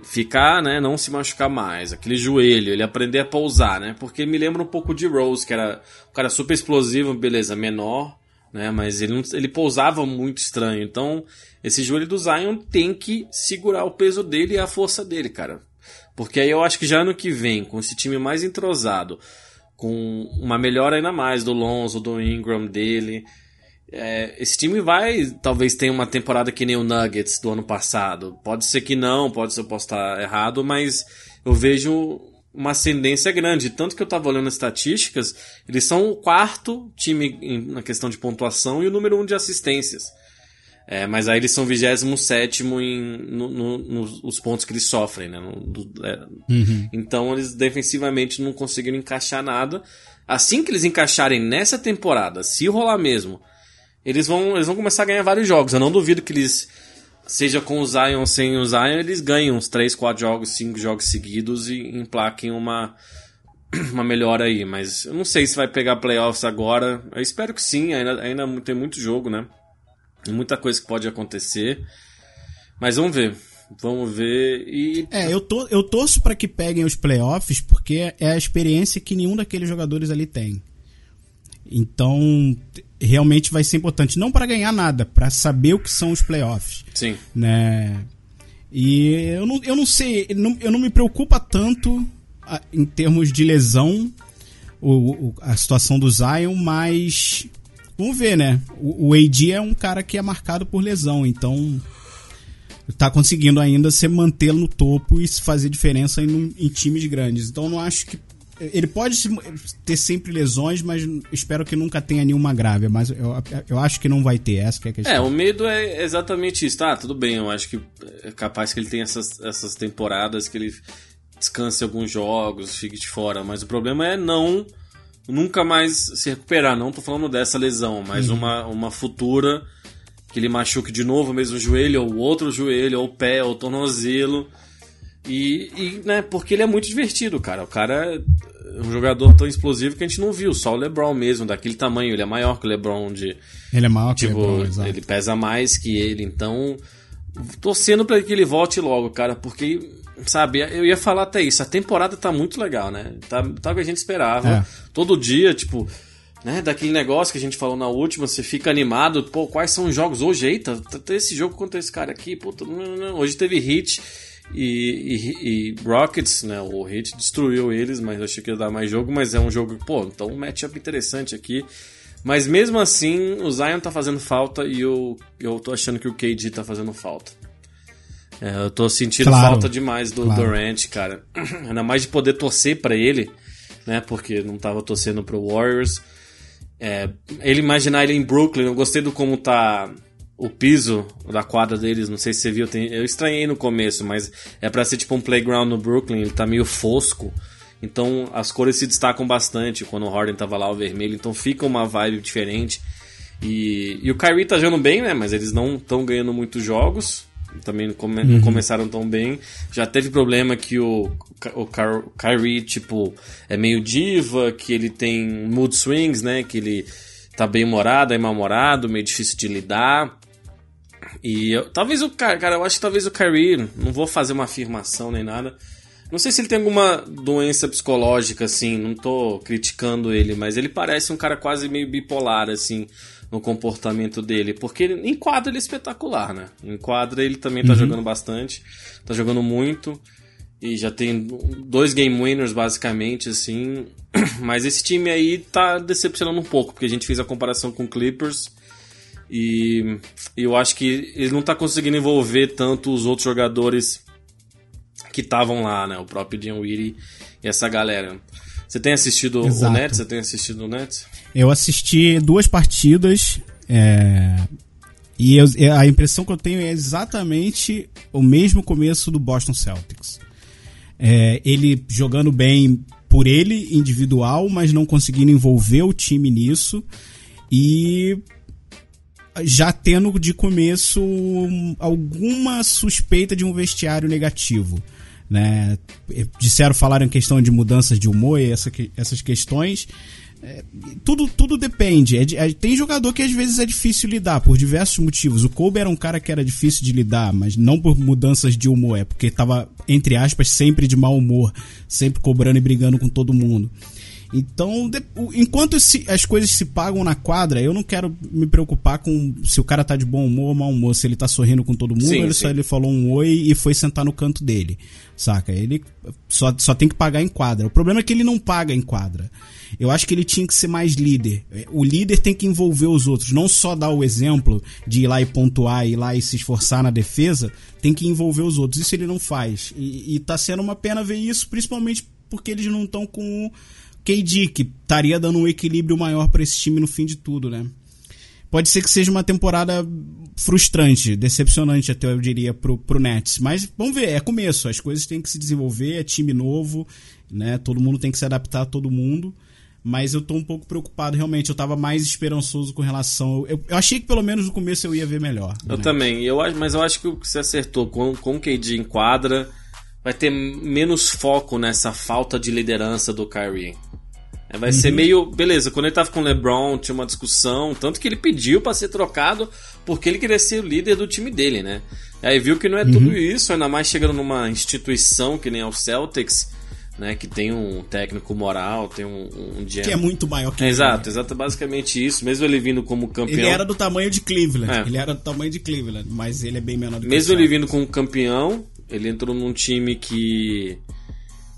ficar, né, não se machucar mais, aquele joelho, ele aprender a pousar, né? Porque me lembra um pouco de Rose, que era um cara super explosivo, beleza, menor né? Mas ele, não, ele pousava muito estranho. Então, esse joelho do Zion tem que segurar o peso dele e a força dele, cara. Porque aí eu acho que já ano que vem, com esse time mais entrosado, com uma melhora ainda mais do Lonzo, do Ingram dele, é, esse time vai, talvez tenha uma temporada que nem o Nuggets do ano passado. Pode ser que não, pode ser eu posso estar errado, mas eu vejo uma ascendência grande. Tanto que eu estava olhando as estatísticas, eles são o quarto time em, na questão de pontuação e o número um de assistências. É, mas aí eles são 27 em no, no, nos pontos que eles sofrem, né? No, do, é. uhum. Então eles defensivamente não conseguiram encaixar nada. Assim que eles encaixarem nessa temporada, se rolar mesmo, eles vão, eles vão começar a ganhar vários jogos. Eu não duvido que eles seja com o Zion ou sem o Zion, eles ganham uns 3, 4 jogos, 5 jogos seguidos e emplaquem uma, <clears throat> uma melhora aí. Mas eu não sei se vai pegar playoffs agora. Eu espero que sim, ainda, ainda tem muito jogo, né? Tem muita coisa que pode acontecer. Mas vamos ver. Vamos ver e. É, eu, to, eu torço para que peguem os playoffs porque é a experiência que nenhum daqueles jogadores ali tem. Então, realmente vai ser importante. Não para ganhar nada, para saber o que são os playoffs. Sim. Né? E eu não, eu não sei, eu não, me preocupa tanto em termos de lesão o, o, a situação do Zion, mas vamos ver, né? O, o AD é um cara que é marcado por lesão, então tá conseguindo ainda se manter no topo e fazer diferença em, em times grandes. Então não acho que ele pode ter sempre lesões, mas espero que nunca tenha nenhuma grave. Mas eu, eu acho que não vai ter, essa que é a questão. É, o medo é exatamente isso. Tá, tudo bem, eu acho que é capaz que ele tenha essas, essas temporadas que ele descanse alguns jogos, fique de fora. Mas o problema é não nunca mais se recuperar. Não tô falando dessa lesão, mas uhum. uma, uma futura que ele machuque de novo o mesmo joelho, ou outro joelho, ou pé, ou tornozelo. E, e, né, porque ele é muito divertido, cara. O cara é um jogador tão explosivo que a gente não viu. Só o LeBron mesmo, daquele tamanho. Ele é maior que o LeBron. De, ele é maior tipo, que o LeBron, exato. Ele pesa mais que ele. Então, torcendo para que ele volte logo, cara. Porque, sabe, eu ia falar até isso. A temporada tá muito legal, né? Tá, tá o que a gente esperava. É. Todo dia, tipo né, daquele negócio que a gente falou na última, você fica animado, pô, quais são os jogos hoje? Eita, tem esse jogo contra esse cara aqui, puta, hoje teve hit e, e, e, Rockets, né? O Hit destruiu eles, mas eu achei que ia dar mais jogo. Mas é um jogo, pô, então um matchup interessante aqui. Mas mesmo assim, o Zion tá fazendo falta e eu, eu tô achando que o KD tá fazendo falta. É, eu tô sentindo claro, falta demais do claro. Durant, cara. <clears throat> Ainda mais de poder torcer para ele, né? Porque não tava torcendo pro Warriors. É, ele imaginar ele em Brooklyn, eu gostei do como tá o piso da quadra deles, não sei se você viu, tem, eu estranhei no começo, mas é para ser tipo um playground no Brooklyn, ele tá meio fosco. Então as cores se destacam bastante quando o Harden tava lá o vermelho, então fica uma vibe diferente. E, e o Kyrie tá jogando bem, né? Mas eles não estão ganhando muitos jogos. Também não, come, uhum. começaram tão bem. Já teve problema que o, o, o Kyrie, tipo, é meio diva, que ele tem mood swings, né? Que ele tá bem humorado, é mal-humorado, meio difícil de lidar. E eu, talvez o cara, eu acho que talvez o Kyrie, não vou fazer uma afirmação nem nada. Não sei se ele tem alguma doença psicológica, assim, não tô criticando ele, mas ele parece um cara quase meio bipolar, assim, no comportamento dele. Porque em quadra ele é espetacular, né? Em quadra ele também tá uhum. jogando bastante, tá jogando muito. E já tem dois game winners, basicamente, assim. <clears throat> Mas esse time aí tá decepcionando um pouco, porque a gente fez a comparação com o Clippers e eu acho que ele não está conseguindo envolver tanto os outros jogadores que estavam lá, né? O próprio Dinwiddie e essa galera. Você tem assistido Exato. o Nets? Você tem assistido o Nets? Eu assisti duas partidas. É... E eu, é, a impressão que eu tenho é exatamente o mesmo começo do Boston Celtics. É, ele jogando bem por ele, individual, mas não conseguindo envolver o time nisso. E já tendo de começo alguma suspeita de um vestiário negativo. Né? Disseram, falaram em questão de mudanças de humor e essa, essas questões. É, tudo, tudo depende. É, é, tem jogador que às vezes é difícil lidar por diversos motivos. O Kobe era um cara que era difícil de lidar, mas não por mudanças de humor, é porque estava, entre aspas, sempre de mau humor, sempre cobrando e brigando com todo mundo. Então, de, enquanto se, as coisas se pagam na quadra, eu não quero me preocupar com se o cara tá de bom humor ou mau humor, se ele tá sorrindo com todo mundo, sim, ele sim. só ele falou um oi e foi sentar no canto dele. Saca? Ele só, só tem que pagar em quadra. O problema é que ele não paga em quadra. Eu acho que ele tinha que ser mais líder. O líder tem que envolver os outros, não só dar o exemplo de ir lá e pontuar, ir lá e se esforçar na defesa, tem que envolver os outros. Isso ele não faz. E, e tá sendo uma pena ver isso, principalmente porque eles não estão com KD, que estaria dando um equilíbrio maior para esse time no fim de tudo, né? Pode ser que seja uma temporada frustrante, decepcionante até eu diria pro, pro Nets, mas vamos ver, é começo, as coisas têm que se desenvolver, é time novo, né? Todo mundo tem que se adaptar a todo mundo. Mas eu tô um pouco preocupado, realmente. Eu tava mais esperançoso com relação. Eu, eu achei que pelo menos no começo eu ia ver melhor. Eu né? também, eu, mas eu acho que você acertou com, com o KD em quadra vai ter menos foco nessa falta de liderança do Kyrie. É, vai uhum. ser meio. Beleza, quando ele tava com o LeBron, tinha uma discussão, tanto que ele pediu para ser trocado porque ele queria ser o líder do time dele, né? Aí viu que não é uhum. tudo isso, ainda mais chegando numa instituição que nem é o Celtics, né? Que tem um técnico moral, tem um, um Que é muito maior que Exato, ele. exato, basicamente isso. Mesmo ele vindo como campeão. Ele era do tamanho de Cleveland. É. Ele era do tamanho de Cleveland, mas ele é bem menor do que Mesmo ele vindo como campeão, ele entrou num time que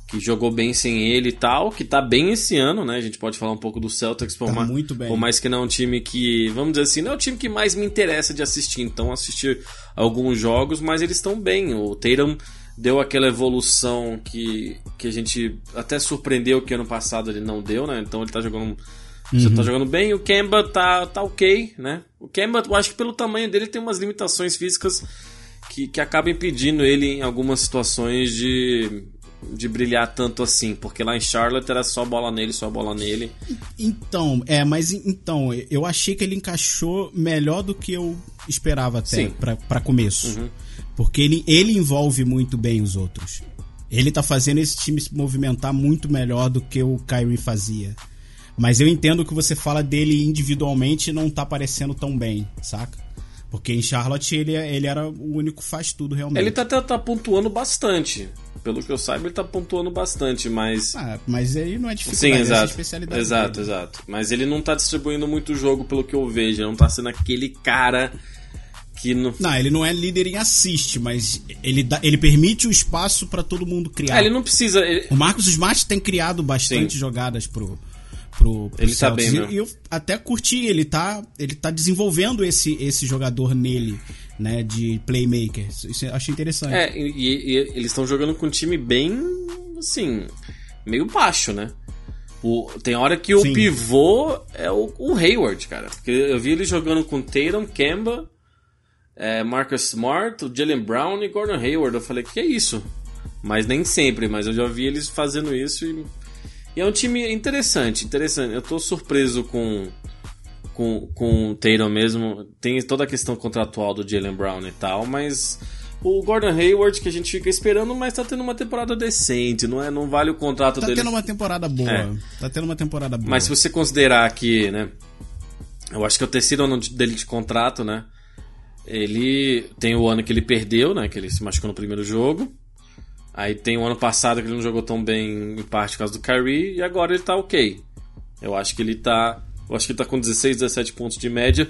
que jogou bem sem ele e tal, que tá bem esse ano, né? A gente pode falar um pouco do Celtics, por, tá uma, muito bem. por mais que não é um time que, vamos dizer assim, não é o time que mais me interessa de assistir, então assistir alguns jogos, mas eles estão bem. O Tatum deu aquela evolução que, que a gente até surpreendeu que ano passado ele não deu, né? Então ele tá jogando você tá uhum. jogando bem, o Kemba tá, tá ok, né? O Kemba, eu acho que pelo tamanho dele tem umas limitações físicas que, que acaba impedindo ele em algumas situações de, de brilhar tanto assim, porque lá em Charlotte era só bola nele, só bola nele. Então, é, mas então, eu achei que ele encaixou melhor do que eu esperava até para começo. Uhum. Porque ele, ele envolve muito bem os outros. Ele tá fazendo esse time se movimentar muito melhor do que o Kyrie fazia. Mas eu entendo que você fala dele individualmente não tá parecendo tão bem, saca? Porque em Charlotte ele, ele era o único que faz tudo realmente. Ele tá, tá, tá pontuando bastante. Pelo que eu saiba, ele tá pontuando bastante, mas. Ah, mas aí não é dificuldade, Sim, exato. É especialidade. Exato, dele. exato. Mas ele não tá distribuindo muito jogo, pelo que eu vejo. Ele não tá sendo aquele cara que não. Não, ele não é líder em assist, mas ele, dá, ele permite o espaço para todo mundo criar. É, ele não precisa. Ele... O Marcos Smart tem criado bastante Sim. jogadas pro pro, pro ele Celtics. tá bem. E eu até curti, ele tá, ele tá desenvolvendo esse, esse jogador nele, né, de playmaker. Isso eu achei interessante. É, e, e eles estão jogando com um time bem, assim, meio baixo, né? O, tem hora que o Sim. pivô é o, o, Hayward, cara. Porque eu vi ele jogando com Tatum, Kemba, é, Marcus Smart, o Jalen Brown e Gordon Hayward. Eu falei, que é isso? Mas nem sempre, mas eu já vi eles fazendo isso e e é um time interessante, interessante. Eu tô surpreso com com, com o Tatum mesmo. Tem toda a questão contratual do Jalen Brown e tal, mas o Gordon Hayward que a gente fica esperando, mas tá tendo uma temporada decente, não é? Não vale o contrato tá dele. Tá tendo uma temporada boa. É. Tá tendo uma temporada boa. Mas se você considerar que, né? Eu acho que é o terceiro ano dele de contrato, né? Ele tem o ano que ele perdeu, né? Que ele se machucou no primeiro jogo. Aí tem o ano passado que ele não jogou tão bem, em parte por causa do Kyrie, e agora ele tá ok. Eu acho que ele tá. Eu acho que ele tá com 16, 17 pontos de média.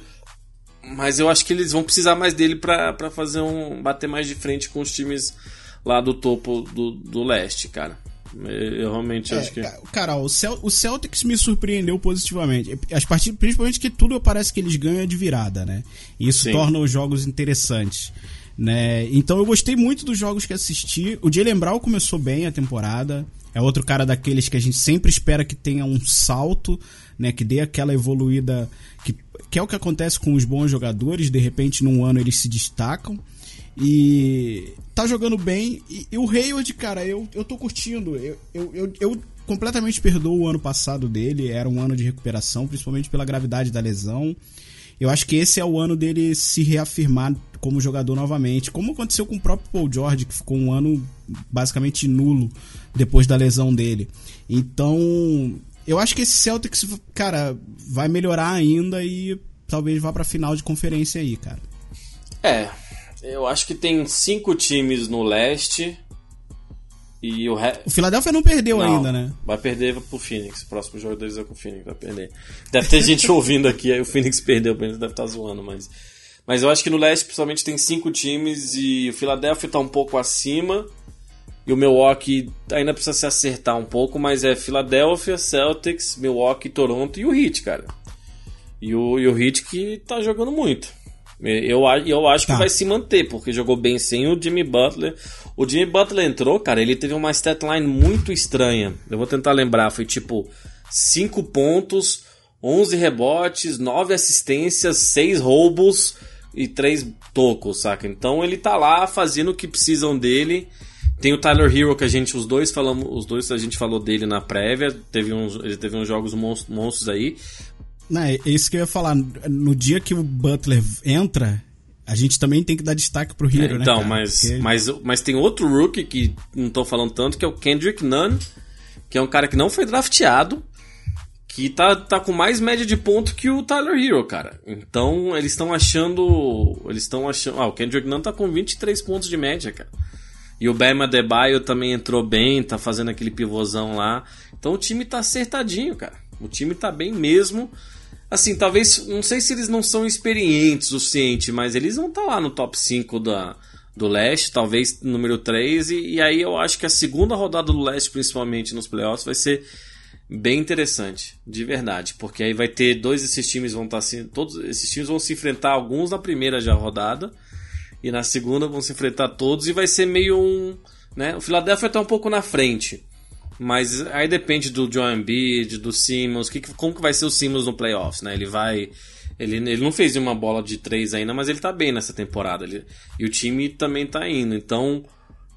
Mas eu acho que eles vão precisar mais dele para fazer um. bater mais de frente com os times lá do topo do, do leste, cara. Eu realmente é, acho que. Cara, o, Cel o Celtics me surpreendeu positivamente. As partidas, principalmente que tudo parece que eles ganham de virada, né? E isso Sim. torna os jogos interessantes. Né? Então eu gostei muito dos jogos que assisti. O Jalen Brown começou bem a temporada. É outro cara daqueles que a gente sempre espera que tenha um salto, né? Que dê aquela evoluída. Que, que é o que acontece com os bons jogadores. De repente, num ano eles se destacam. E tá jogando bem. E, e o Hayward, cara, eu, eu tô curtindo. Eu, eu, eu, eu completamente perdoo o ano passado dele. Era um ano de recuperação, principalmente pela gravidade da lesão. Eu acho que esse é o ano dele se reafirmar como jogador novamente, como aconteceu com o próprio Paul George, que ficou um ano basicamente nulo depois da lesão dele. Então, eu acho que esse Celtics, cara, vai melhorar ainda e talvez vá pra final de conferência aí, cara. É, eu acho que tem cinco times no leste e o, re... o Philadelphia não perdeu não, ainda, né? Vai perder pro Phoenix. O próximo jogo deles é com o Phoenix, vai perder. Deve ter gente <laughs> ouvindo aqui, aí o Phoenix perdeu, eles deve estar tá zoando, mas. Mas eu acho que no leste, principalmente, tem cinco times e o Philadelphia tá um pouco acima. E o Milwaukee ainda precisa se acertar um pouco, mas é Philadelphia, Celtics, Milwaukee, Toronto e o Heat, cara. E o, e o Heat que tá jogando muito. Eu, eu acho que tá. vai se manter, porque jogou bem sem o Jimmy Butler. O Jimmy Butler entrou, cara, ele teve uma statline muito estranha. Eu vou tentar lembrar, foi tipo 5 pontos, 11 rebotes, 9 assistências, 6 roubos e 3 tocos, saca? Então ele tá lá fazendo o que precisam dele. Tem o Tyler Hero que a gente, os dois falamos, os dois a gente falou dele na prévia, teve uns, ele teve uns jogos monstros aí, não, é isso que eu ia falar. No dia que o Butler entra, a gente também tem que dar destaque pro Hero, é, então, né? Então, mas, Porque... mas, mas tem outro rookie que não tô falando tanto, que é o Kendrick Nunn, que é um cara que não foi drafteado, que tá, tá com mais média de ponto que o Tyler Hero, cara. Então, eles estão achando. Eles estão achando. Ah, o Kendrick Nunn tá com 23 pontos de média, cara. E o Bema Debaio também entrou bem, tá fazendo aquele pivôzão lá. Então o time tá acertadinho, cara. O time tá bem mesmo. Assim, talvez. Não sei se eles não são experientes o suficiente, mas eles vão tá lá no top 5 da, do leste, talvez número 3. E, e, aí eu acho que a segunda rodada do leste, principalmente nos playoffs, vai ser bem interessante, de verdade. Porque aí vai ter dois desses times vão estar tá assim. Todos esses times vão se enfrentar, alguns na primeira já rodada. E na segunda vão se enfrentar todos e vai ser meio um. Né? O Philadelphia está um pouco na frente. Mas aí depende do John Embiid, do Simmons, que, como que vai ser o Simmons no playoffs, né? Ele vai... Ele, ele não fez uma bola de três ainda, mas ele tá bem nessa temporada. Ele, e o time também tá indo. Então,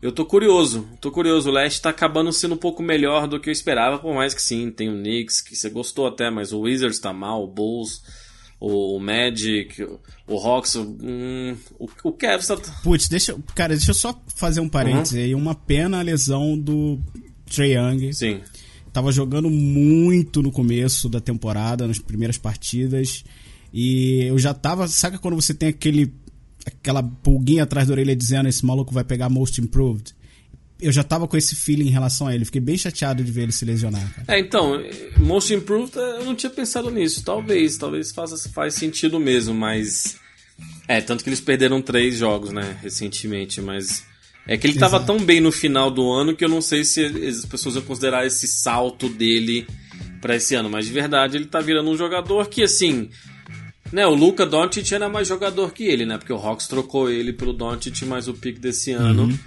eu tô curioso. Tô curioso. O Leste tá acabando sendo um pouco melhor do que eu esperava, por mais que sim, tem o Knicks, que você gostou até, mas o Wizards tá mal, o Bulls, o Magic, o Hawks, hum, o, o Cavs tá... Putz, deixa, cara, deixa eu só fazer um parênteses uhum. aí. Uma pena a lesão do Trey Young. Sim. Tava jogando muito no começo da temporada, nas primeiras partidas. E eu já tava. Sabe quando você tem aquele. Aquela pulguinha atrás da orelha dizendo esse maluco vai pegar Most Improved? Eu já tava com esse feeling em relação a ele. Fiquei bem chateado de ver ele se lesionar. Cara. É, então, Most Improved, eu não tinha pensado nisso. Talvez, talvez faça, faz sentido mesmo, mas. É, tanto que eles perderam três jogos, né, recentemente, mas é que ele estava tão bem no final do ano que eu não sei se as pessoas vão considerar esse salto dele para esse ano. Mas de verdade, ele tá virando um jogador que, assim. Né, o Luca Doncic era mais jogador que ele, né? Porque o Hawks trocou ele pelo Doncic mais o pick desse ano. Uhum.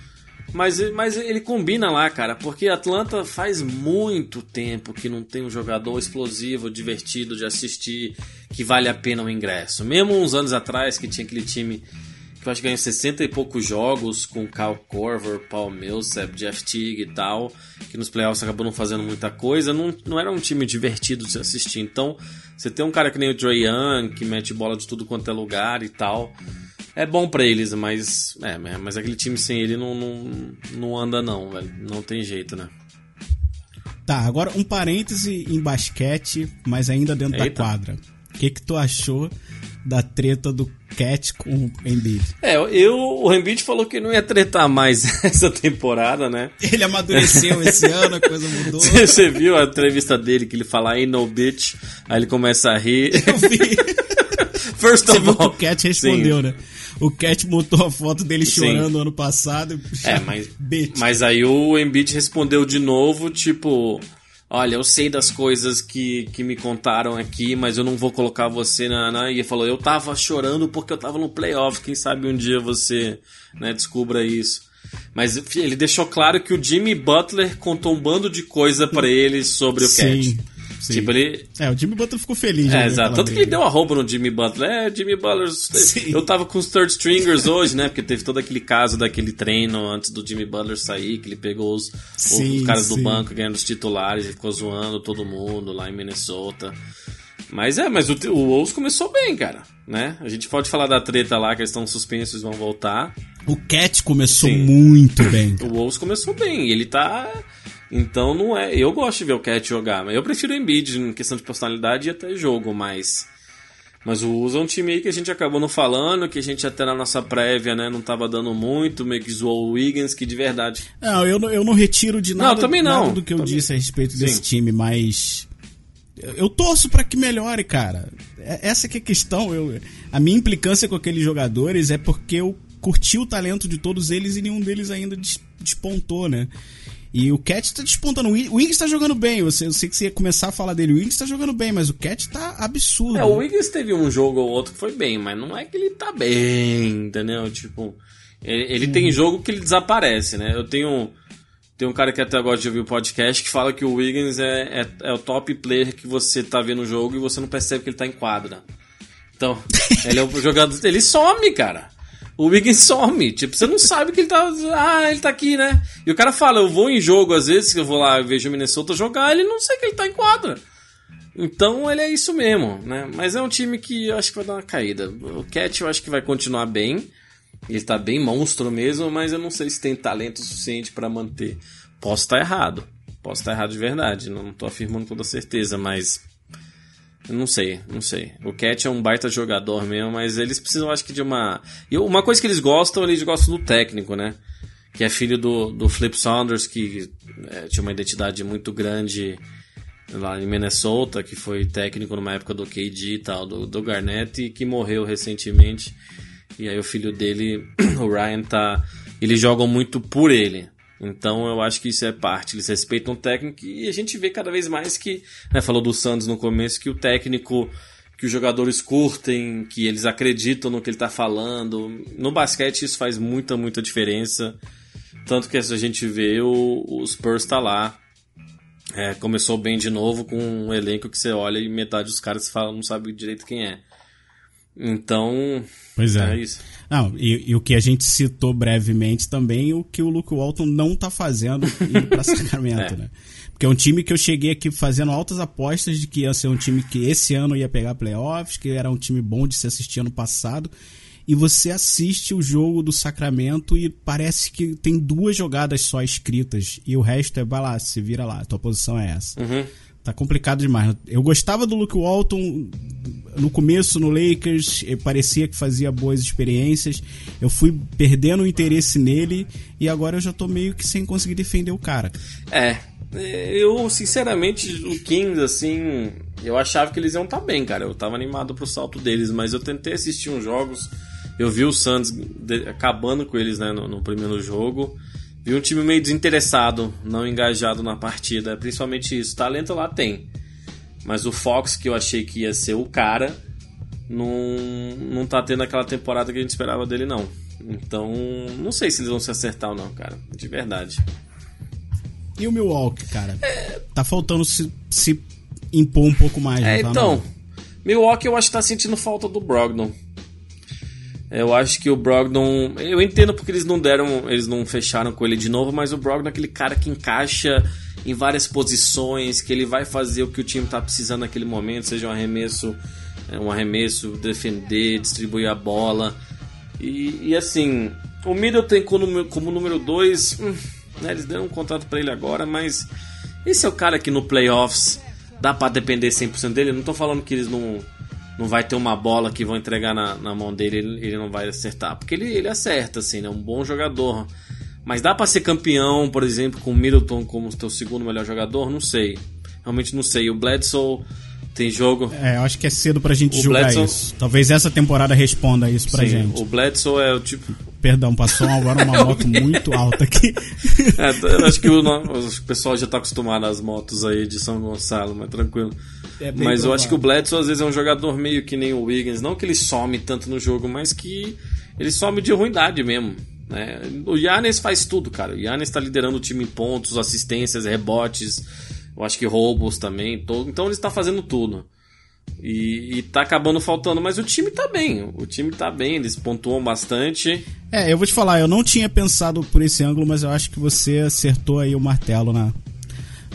Mas, mas ele combina lá, cara, porque Atlanta faz muito tempo que não tem um jogador explosivo, divertido de assistir, que vale a pena o ingresso. Mesmo uns anos atrás, que tinha aquele time que eu acho que ganhou 60 e poucos jogos com Kyle Corver, Paul Millsap, Jeff Teague e tal, que nos playoffs acabou não fazendo muita coisa, não, não era um time divertido de se assistir. Então, você tem um cara que nem o Trae Young, que mete bola de tudo quanto é lugar e tal, é bom para eles, mas é, mas aquele time sem ele não, não, não anda não, velho. Não tem jeito, né? Tá, agora um parêntese em basquete, mas ainda dentro Eita. da quadra. O que que tu achou da treta do Cat com o Embiid. É, eu, o Embiid falou que não ia tretar mais <laughs> essa temporada, né? Ele amadureceu esse <laughs> ano, a coisa mudou. Você viu a entrevista dele que ele fala ain't no bitch, aí ele começa a rir. Eu vi. <laughs> First Você of all. o Cat respondeu, Sim. né? O Cat montou a foto dele chorando Sim. ano passado. É, mas, mas aí o Embiid respondeu de novo, tipo, olha, eu sei das coisas que, que me contaram aqui, mas eu não vou colocar você na, na... E ele falou, eu tava chorando porque eu tava no playoff, quem sabe um dia você né, descubra isso. Mas ele deixou claro que o Jimmy Butler contou um bando de coisa para ele sobre o Sim. Cat. Sim. Tipo, ele... É, o Jimmy Butler ficou feliz. É, exato. Tanto que ele deu a roupa no Jimmy Butler. É, Jimmy Butler. Sim. Eu tava com os third stringers hoje, né? Porque teve todo aquele caso daquele treino antes do Jimmy Butler sair, que ele pegou os, sim, os caras sim. do banco ganhando os titulares e ficou zoando todo mundo lá em Minnesota. Mas é, mas o, o Wolves começou bem, cara. Né? A gente pode falar da treta lá, que eles estão suspensos e vão voltar. O Cat começou Sim. muito bem. O Wolves começou bem. Ele tá. Então não é. Eu gosto de ver o Cat jogar, mas eu prefiro o Embiid em questão de personalidade e até jogo, mas. Mas o Wolves é um time aí que a gente acabou não falando, que a gente até na nossa prévia, né, não tava dando muito, meio que zoou o Wiggins, que de verdade. Não, eu não, eu não retiro de nada, não, também não. nada do que eu também. disse a respeito desse Sim. time, mas eu torço para que melhore, cara. É, essa que é a questão. Eu, a minha implicância com aqueles jogadores é porque eu curti o talento de todos eles e nenhum deles ainda despontou, né? E o Cat tá despontando. O Wings tá jogando bem. Eu sei, eu sei que você ia começar a falar dele. O Wings tá jogando bem, mas o Cat tá absurdo. É, o Wings teve um jogo ou outro que foi bem, mas não é que ele tá bem, entendeu? Tipo, ele, ele tem jogo que ele desaparece, né? Eu tenho tem um cara que até gosta de ouvir o podcast que fala que o Wiggins é, é, é, o top player que você tá vendo o jogo e você não percebe que ele tá em quadra. Então, ele é o <laughs> jogador. Ele some, cara. O Wiggins <laughs> some. Tipo, você não sabe que ele tá. Ah, ele tá aqui, né? E o cara fala: Eu vou em jogo, às vezes, que eu vou lá vejo o Minnesota jogar, ele não sei que ele tá em quadra. Então ele é isso mesmo, né? Mas é um time que eu acho que vai dar uma caída. O Cat eu acho que vai continuar bem. Ele tá bem monstro mesmo, mas eu não sei se tem talento suficiente para manter. Posso estar tá errado. Posso estar tá errado de verdade. Não tô afirmando toda certeza, mas. Eu não sei, não sei. O Cat é um baita jogador mesmo, mas eles precisam, acho que, de uma. E uma coisa que eles gostam, eles gostam do técnico, né? Que é filho do, do Flip Saunders, que é, tinha uma identidade muito grande lá em Minnesota, que foi técnico numa época do KD e tal, do, do Garnett, e que morreu recentemente. E aí o filho dele, <clears throat> o Ryan, tá. Eles jogam muito por ele. Então eu acho que isso é parte. Eles respeitam o técnico e a gente vê cada vez mais que. Né, falou do Santos no começo, que o técnico. Que os jogadores curtem, que eles acreditam no que ele está falando. No basquete isso faz muita, muita diferença. Tanto que a gente vê o, o Spurs tá lá. É, começou bem de novo com um elenco que você olha e metade dos caras fala, não sabe direito quem é. Então. Pois é. é isso. Não, e, e, o que a gente citou brevemente também, o que o Luke Walton não tá fazendo indo <laughs> Sacramento, é. né? Porque é um time que eu cheguei aqui fazendo altas apostas de que ia ser um time que esse ano ia pegar playoffs, que era um time bom de se assistir ano passado. E você assiste o jogo do Sacramento e parece que tem duas jogadas só escritas. E o resto é, vai lá, se vira lá, tua posição é essa. Uhum. Tá complicado demais. Eu gostava do Luke Walton no começo no Lakers, parecia que fazia boas experiências. Eu fui perdendo o interesse nele e agora eu já tô meio que sem conseguir defender o cara. É, eu sinceramente, o Kings, assim, eu achava que eles iam estar tá bem, cara. Eu tava animado pro salto deles, mas eu tentei assistir uns jogos. Eu vi o Suns acabando com eles né, no, no primeiro jogo. Vi um time meio desinteressado, não engajado na partida, principalmente isso. Talento lá tem. Mas o Fox, que eu achei que ia ser o cara, não, não tá tendo aquela temporada que a gente esperava dele, não. Então, não sei se eles vão se acertar ou não, cara. De verdade. E o Milwaukee, cara? É... Tá faltando se, se impor um pouco mais. É, tá então. Não? Milwaukee eu acho que tá sentindo falta do Brogdon. Eu acho que o Brogdon. Eu entendo porque eles não deram. Eles não fecharam com ele de novo, mas o Brogdon é aquele cara que encaixa em várias posições, que ele vai fazer o que o time está precisando naquele momento, seja um arremesso, é, um arremesso, defender, distribuir a bola. E, e assim, o Middleton como, como número 2, hum, né, eles deram um contrato para ele agora, mas esse é o cara que no playoffs dá para depender 100% dele. Eu não tô falando que eles não não vai ter uma bola que vão entregar na, na mão dele ele, ele não vai acertar. Porque ele, ele acerta, assim, né? Um bom jogador. Mas dá para ser campeão, por exemplo, com o Middleton como teu segundo melhor jogador? Não sei. Realmente não sei. O Bledsoe tem jogo. É, eu acho que é cedo pra gente o julgar Bledsoe... isso. Talvez essa temporada responda isso pra Sim, gente. O Bledsoe é o tipo. Perdão, passou agora uma <laughs> moto muito alta aqui. É, eu acho que o, o pessoal já tá acostumado às motos aí de São Gonçalo, mas tranquilo. É mas provável. eu acho que o Bledsoe às vezes é um jogador meio que nem o Wiggins. Não que ele some tanto no jogo, mas que ele some de ruindade mesmo. Né? O Yannis faz tudo, cara. O Yannis está liderando o time em pontos, assistências, rebotes. Eu acho que roubos também. Todo... Então ele está fazendo tudo. E, e tá acabando faltando, mas o time tá bem. O time tá bem, eles pontuam bastante. É, eu vou te falar, eu não tinha pensado por esse ângulo, mas eu acho que você acertou aí o martelo na,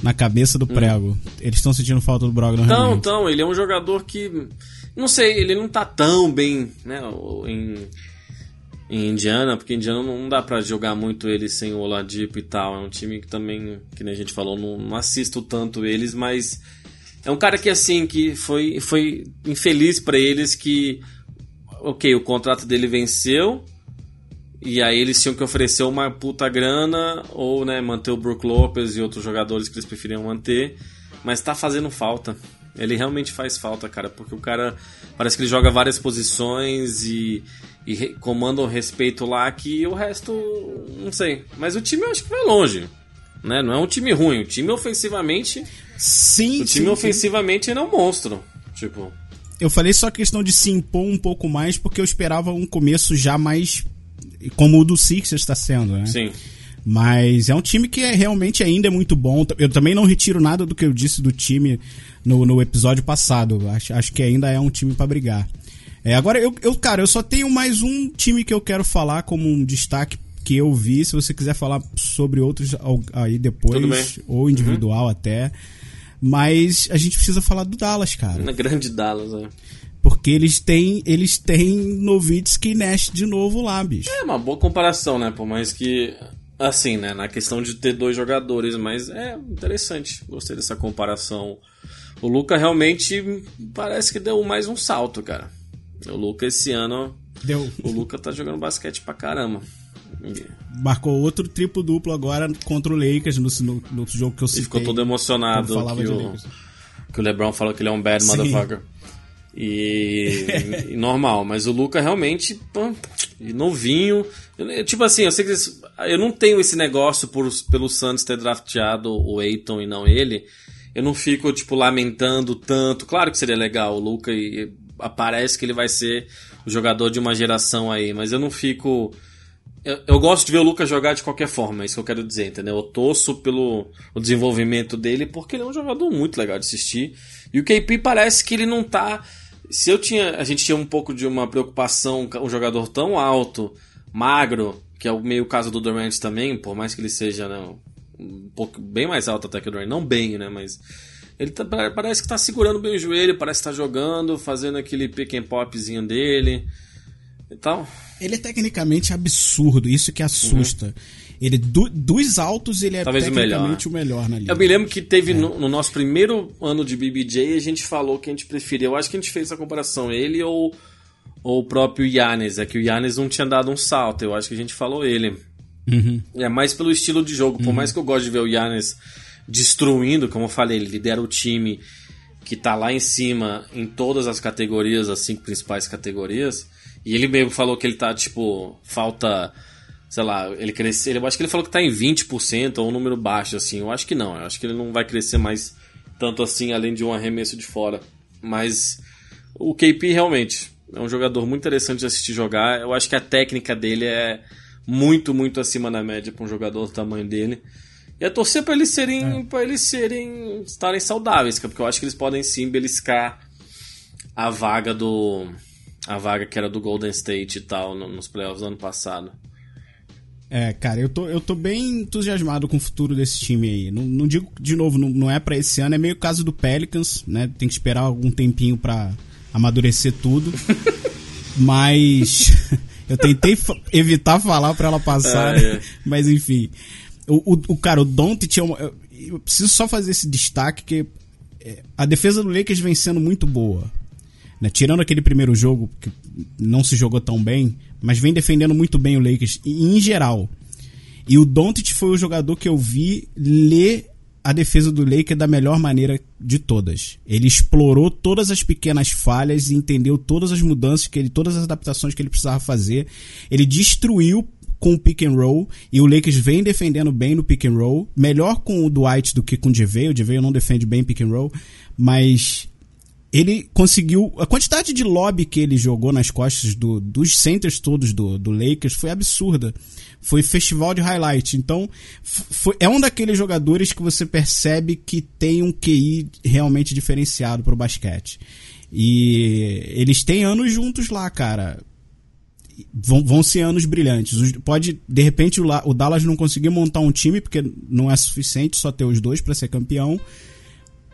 na cabeça do prego. Eles estão sentindo falta do Brogdon Então, realmente. então, ele é um jogador que. Não sei, ele não tá tão bem, né? Em, em Indiana, porque Indiana não dá pra jogar muito ele sem o Oladipo e tal. É um time que também, que nem a gente falou, não, não assisto tanto eles, mas é um cara que assim, que foi, foi infeliz pra eles que. Ok, o contrato dele venceu. E aí eles tinham que oferecer uma puta grana ou né, manter o Brook Lopez e outros jogadores que eles preferiam manter. Mas tá fazendo falta. Ele realmente faz falta, cara, porque o cara parece que ele joga várias posições e, e comanda um respeito lá que o resto, não sei. Mas o time eu acho que vai longe. Né? Não é um time ruim. O time ofensivamente. Sim, O time sim, sim. ofensivamente ele é um monstro. Tipo. Eu falei só questão de se impor um pouco mais, porque eu esperava um começo já mais. Como o do Sixers está sendo, né? Sim. Mas é um time que é, realmente ainda é muito bom. Eu também não retiro nada do que eu disse do time no, no episódio passado. Acho, acho que ainda é um time pra brigar. É, agora, eu, eu, cara, eu só tenho mais um time que eu quero falar como um destaque que eu vi. Se você quiser falar sobre outros aí. Uhum. depois, ou individual até. Mas a gente precisa falar do Dallas, cara. Na grande Dallas, é. Porque eles têm, eles têm Novitsky e Nash de novo lá, bicho. É uma boa comparação, né? Por mais que. Assim, né? Na questão de ter dois jogadores, mas é interessante. Gostei dessa comparação. O Luca realmente parece que deu mais um salto, cara. O Luca esse ano. Deu. O Luca tá jogando basquete pra caramba. Marcou outro triplo duplo agora contra o Lakers no, no, no outro jogo que eu citei. ficou todo emocionado que o, que o LeBron falou que ele é um bad Sim. motherfucker. E, e normal, mas o Luca realmente, pô, novinho. Eu- tipo assim, eu sei que eles- eu não tenho esse negócio por, pelo Santos ter drafteado o Aiton e não ele. Eu não fico, tipo, lamentando tanto. Claro que seria legal o Luca e aparece que ele vai ser o jogador de uma geração aí, mas eu não fico. Eu, eu gosto de ver o Lucas jogar de qualquer forma, é isso que eu quero dizer, entendeu? Eu torço pelo o desenvolvimento dele porque ele é um jogador muito legal de assistir. E o KP parece que ele não tá. Se eu tinha. A gente tinha um pouco de uma preocupação com um jogador tão alto, magro, que é o meio caso do Durant também, por mais que ele seja né, um pouco bem mais alto até que o Durant, não bem, né? Mas. Ele tá- parece que tá segurando bem o joelho, parece que tá jogando, fazendo aquele pick and popzinho dele e tal. Ele é tecnicamente absurdo, isso que assusta. Ele do- dos altos ele é Uhum. Talvez o melhor, tecnicamente o melhor, na liga. Eu me lembro que teve no, no nosso primeiro ano de BBJ, a gente falou que a gente preferia. Eu acho que a gente fez essa comparação, ele ou, ou o próprio Yannis. É que o Yannis não tinha dado um salto, eu acho que a gente falou ele. Uhum. É mais pelo estilo de jogo. Por mais que eu goste de ver o Yannis destruindo, como eu falei, ele lidera o time que tá lá em cima em todas as categorias, as cinco principais categorias. E ele mesmo falou que ele tá, tipo, falta. Sei lá, ele crescer. Eu acho que ele falou que tá em 20% ou um número baixo, assim. Eu acho que não. Eu acho que ele não vai crescer mais tanto assim, além de um arremesso de fora. Mas o KP realmente é um jogador muito interessante de assistir jogar. Eu acho que a técnica dele é muito, muito acima da média para um jogador do tamanho dele. E é torcer para eles serem, para eles serem, estarem saudáveis, porque eu acho que eles podem sim beliscar a vaga do, a vaga que era do Golden State e tal no- nos playoffs do ano passado. É, cara, eu tô, eu tô bem entusiasmado com o futuro desse time aí. Não, não digo, de novo, não, não é pra esse ano, é meio caso do Pelicans, né? Tem que esperar algum tempinho pra amadurecer tudo. <laughs> Mas <laughs> eu tentei evitar falar pra ela passar, Ah, né? é. mas enfim. O, o, o cara, o Doncic é uma, eu, eu preciso só fazer esse destaque que é, a defesa do Lakers vem sendo muito boa. né? Tirando aquele primeiro jogo, que não se jogou tão bem, mas vem defendendo muito bem o Lakers em geral. E o Doncic foi o jogador que eu vi ler a defesa do Lakers da melhor maneira de todas. Ele explorou todas as pequenas falhas e entendeu todas as mudanças que ele, todas as adaptações que ele precisava fazer. Ele destruiu com o pick and roll e o Lakers vem defendendo bem no pick and roll, melhor com o Dwight do que com o JV. O não defende bem pick and roll, mas ele conseguiu. A quantidade de lobby que ele jogou nas costas do- dos centers todos do, do Lakers foi absurda. Foi festival de highlight. Então, foi- é um daqueles jogadores que você percebe que tem um QI realmente diferenciado pro basquete. E eles têm anos juntos lá, cara. vão, vão ser anos brilhantes. Pode, de repente, o, o Dallas não conseguir montar um time, porque não é suficiente só ter os dois para ser campeão.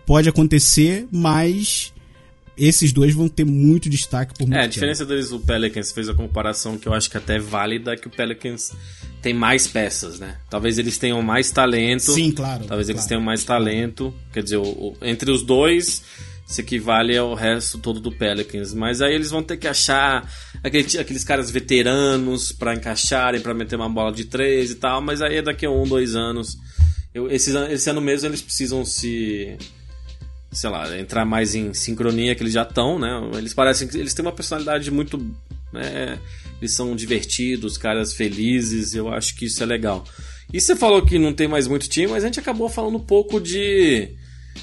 Pode acontecer, mas esses dois vão ter muito destaque por muito É, a tempo. diferença deles, o Pelicans fez a comparação que eu acho que até é válida, que o Pelicans tem mais peças, né? Talvez eles tenham mais talento. Sim, claro, Talvez eles claro. tenham mais talento. Quer dizer, o- o- entre os dois, se equivale ao resto todo do Pelicans. Mas aí eles vão ter que achar aquele- aqueles caras veteranos pra encaixarem, pra meter uma bola de três e tal. Mas aí é daqui a um, dois anos. Eu, esse ano mesmo eles precisam se sei lá, entrar mais em sincronia que eles já estão, né? Eles parecem que eles têm uma personalidade muito, né? Eles são divertidos, caras felizes, eu acho que isso é legal. E você falou que não tem mais muito time, mas a gente acabou falando um pouco de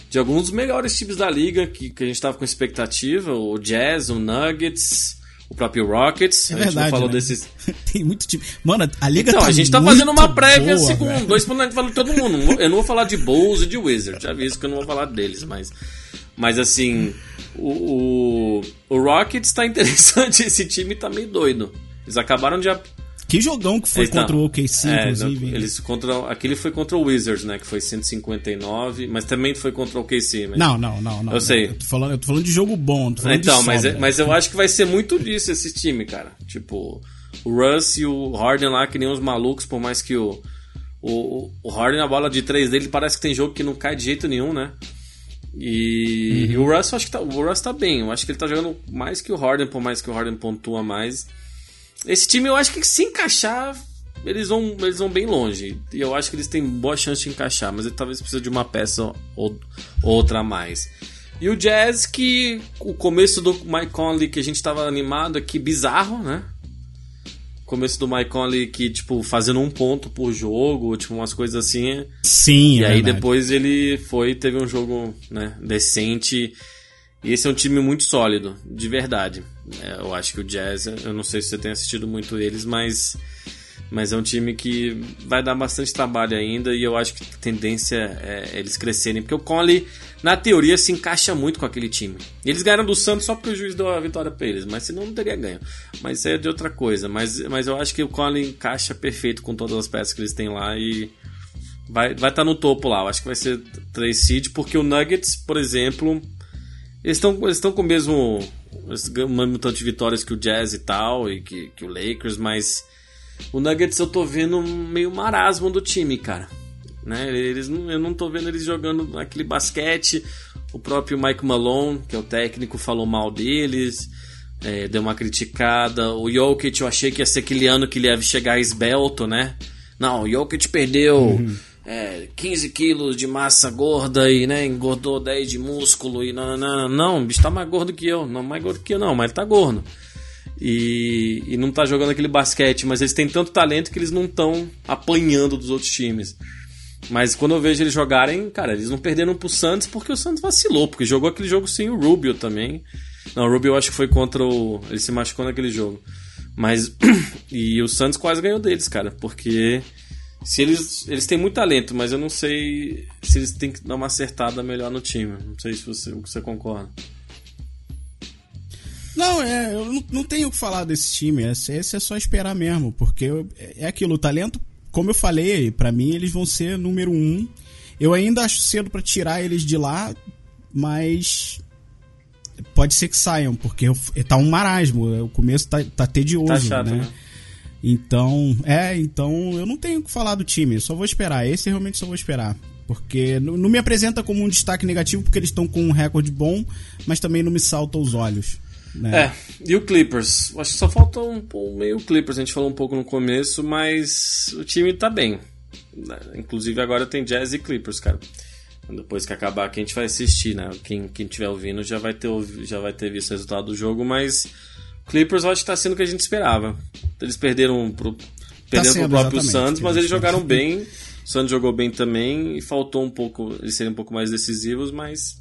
de alguns dos melhores times da liga que, que a gente tava com expectativa, o Jazz, o Nuggets, o próprio Rockets. É a gente verdade, não falou né? desses <laughs> Tem muito time. Mano, a liga então, tá a gente tá fazendo uma prévia boa, segundo velho. dois pontos, a gente falando de todo mundo. Eu não vou falar de Bulls e de Wizards, já aviso que eu não vou falar deles, mas. Mas assim, o, o, o Rockets tá interessante, <laughs> esse time tá meio doido. Eles acabaram de. Que jogão que foi Então, contra o OKC, é, inclusive. eles contra, aquele foi contra o Wizards, né? Que foi 159, mas também foi contra o OKC. Mas... Não, não, não, não. Eu sei. Eu tô falando, eu tô falando de jogo bom, Então, mas, sobra. mas eu acho que vai ser muito disso esse time, cara. Tipo, o Russ e o Harden lá, que nem uns malucos, por mais que o. O, o Harden, a bola de três dele, parece que tem jogo que não cai de jeito nenhum, né? E, Uhum. e o Russ, eu acho que tá, o Russ tá bem. Eu acho que ele tá jogando mais que o Harden, por mais que o Harden pontua mais. Esse time, eu acho que se encaixar, eles vão, eles vão bem longe. E eu acho que eles têm boa chance de encaixar, mas ele talvez precise de uma peça ou outra a mais. E o Jazz, que o começo do Mike Conley, que a gente tava animado aqui, bizarro, né? O começo do Mike Conley, que, tipo, fazendo um ponto por jogo, tipo, umas coisas assim. Sim, E é aí verdade. depois ele foi, teve um jogo né, decente. E esse é um time muito sólido, de verdade. É, eu acho que o Jazz, eu não sei se você tem assistido muito eles, mas, mas é um time que vai dar bastante trabalho ainda e eu acho que a tendência é eles crescerem. Porque o Conley, na teoria, se encaixa muito com aquele time. Eles ganharam do Santos só porque o juiz deu a vitória pra eles, mas senão não teria ganho. Mas é de outra coisa. Mas, mas eu acho que o Conley encaixa perfeito com todas as peças que eles têm lá e vai estar vai tá no topo lá. Eu acho que vai ser 3 seed, porque o Nuggets, por exemplo, eles estão com o mesmo mesmo tanto de vitórias que o Jazz e tal e que, que o Lakers, mas o Nuggets eu tô vendo meio marasmo do time, cara. Né? Eles eu não tô vendo eles jogando aquele basquete. O próprio Mike Malone, que é o técnico, falou mal deles. é, deu uma criticada. O Jokic, eu achei que ia ser aquele ano que ele ia chegar esbelto, né? Não, o Jokic perdeu é, 15 quilos de massa gorda e né, engordou 10 de músculo e não, não, não, o bicho tá mais gordo que eu. Não, mais gordo que eu não, mas ele tá gordo. E, e não tá jogando aquele basquete, mas eles têm tanto talento que eles não estão apanhando dos outros times. Mas quando eu vejo eles jogarem, cara, eles não perderam pro Santos porque o Santos vacilou, porque jogou aquele jogo sem o Rubio também. Não, o Rubio eu acho que foi contra o. Ele se machucou naquele jogo. Mas. <clears throat> e o Santos quase ganhou deles, cara, porque. Se eles, eles têm muito talento, mas eu não sei se eles têm que dar uma acertada melhor no time. Não sei se você, você concorda. Não, é, eu não, não tenho o que falar desse time. Esse, esse é só esperar mesmo, porque eu- é aquilo, o talento, como eu falei, pra mim eles vão ser número um. Eu ainda acho cedo pra tirar eles de lá, mas pode ser que saiam, porque tá um marasmo. O começo tá, tá tedioso, Tá chato, né? né? Então, é, então eu não tenho o que falar do time, só vou esperar. Esse realmente só vou esperar. Porque não, me apresenta como um destaque negativo, porque eles estão com um recorde bom, mas também não me salta aos olhos. Né? É, e o Clippers? Acho que só falta um, um meio Clippers, a gente falou um pouco no começo, mas o time tá bem. Inclusive agora tem Jazz e Clippers, cara. Depois que acabar aqui a gente vai assistir, né? Quem, quem tiver ouvindo já vai, ter, já vai ter visto o resultado do jogo, mas Clippers eu acho que tá sendo o que a gente esperava. Eles perderam pro, perderam sendo, pro próprio Santos, mas eles jogaram bem. O Santos jogou bem também e faltou um pouco, eles serem um pouco mais decisivos, mas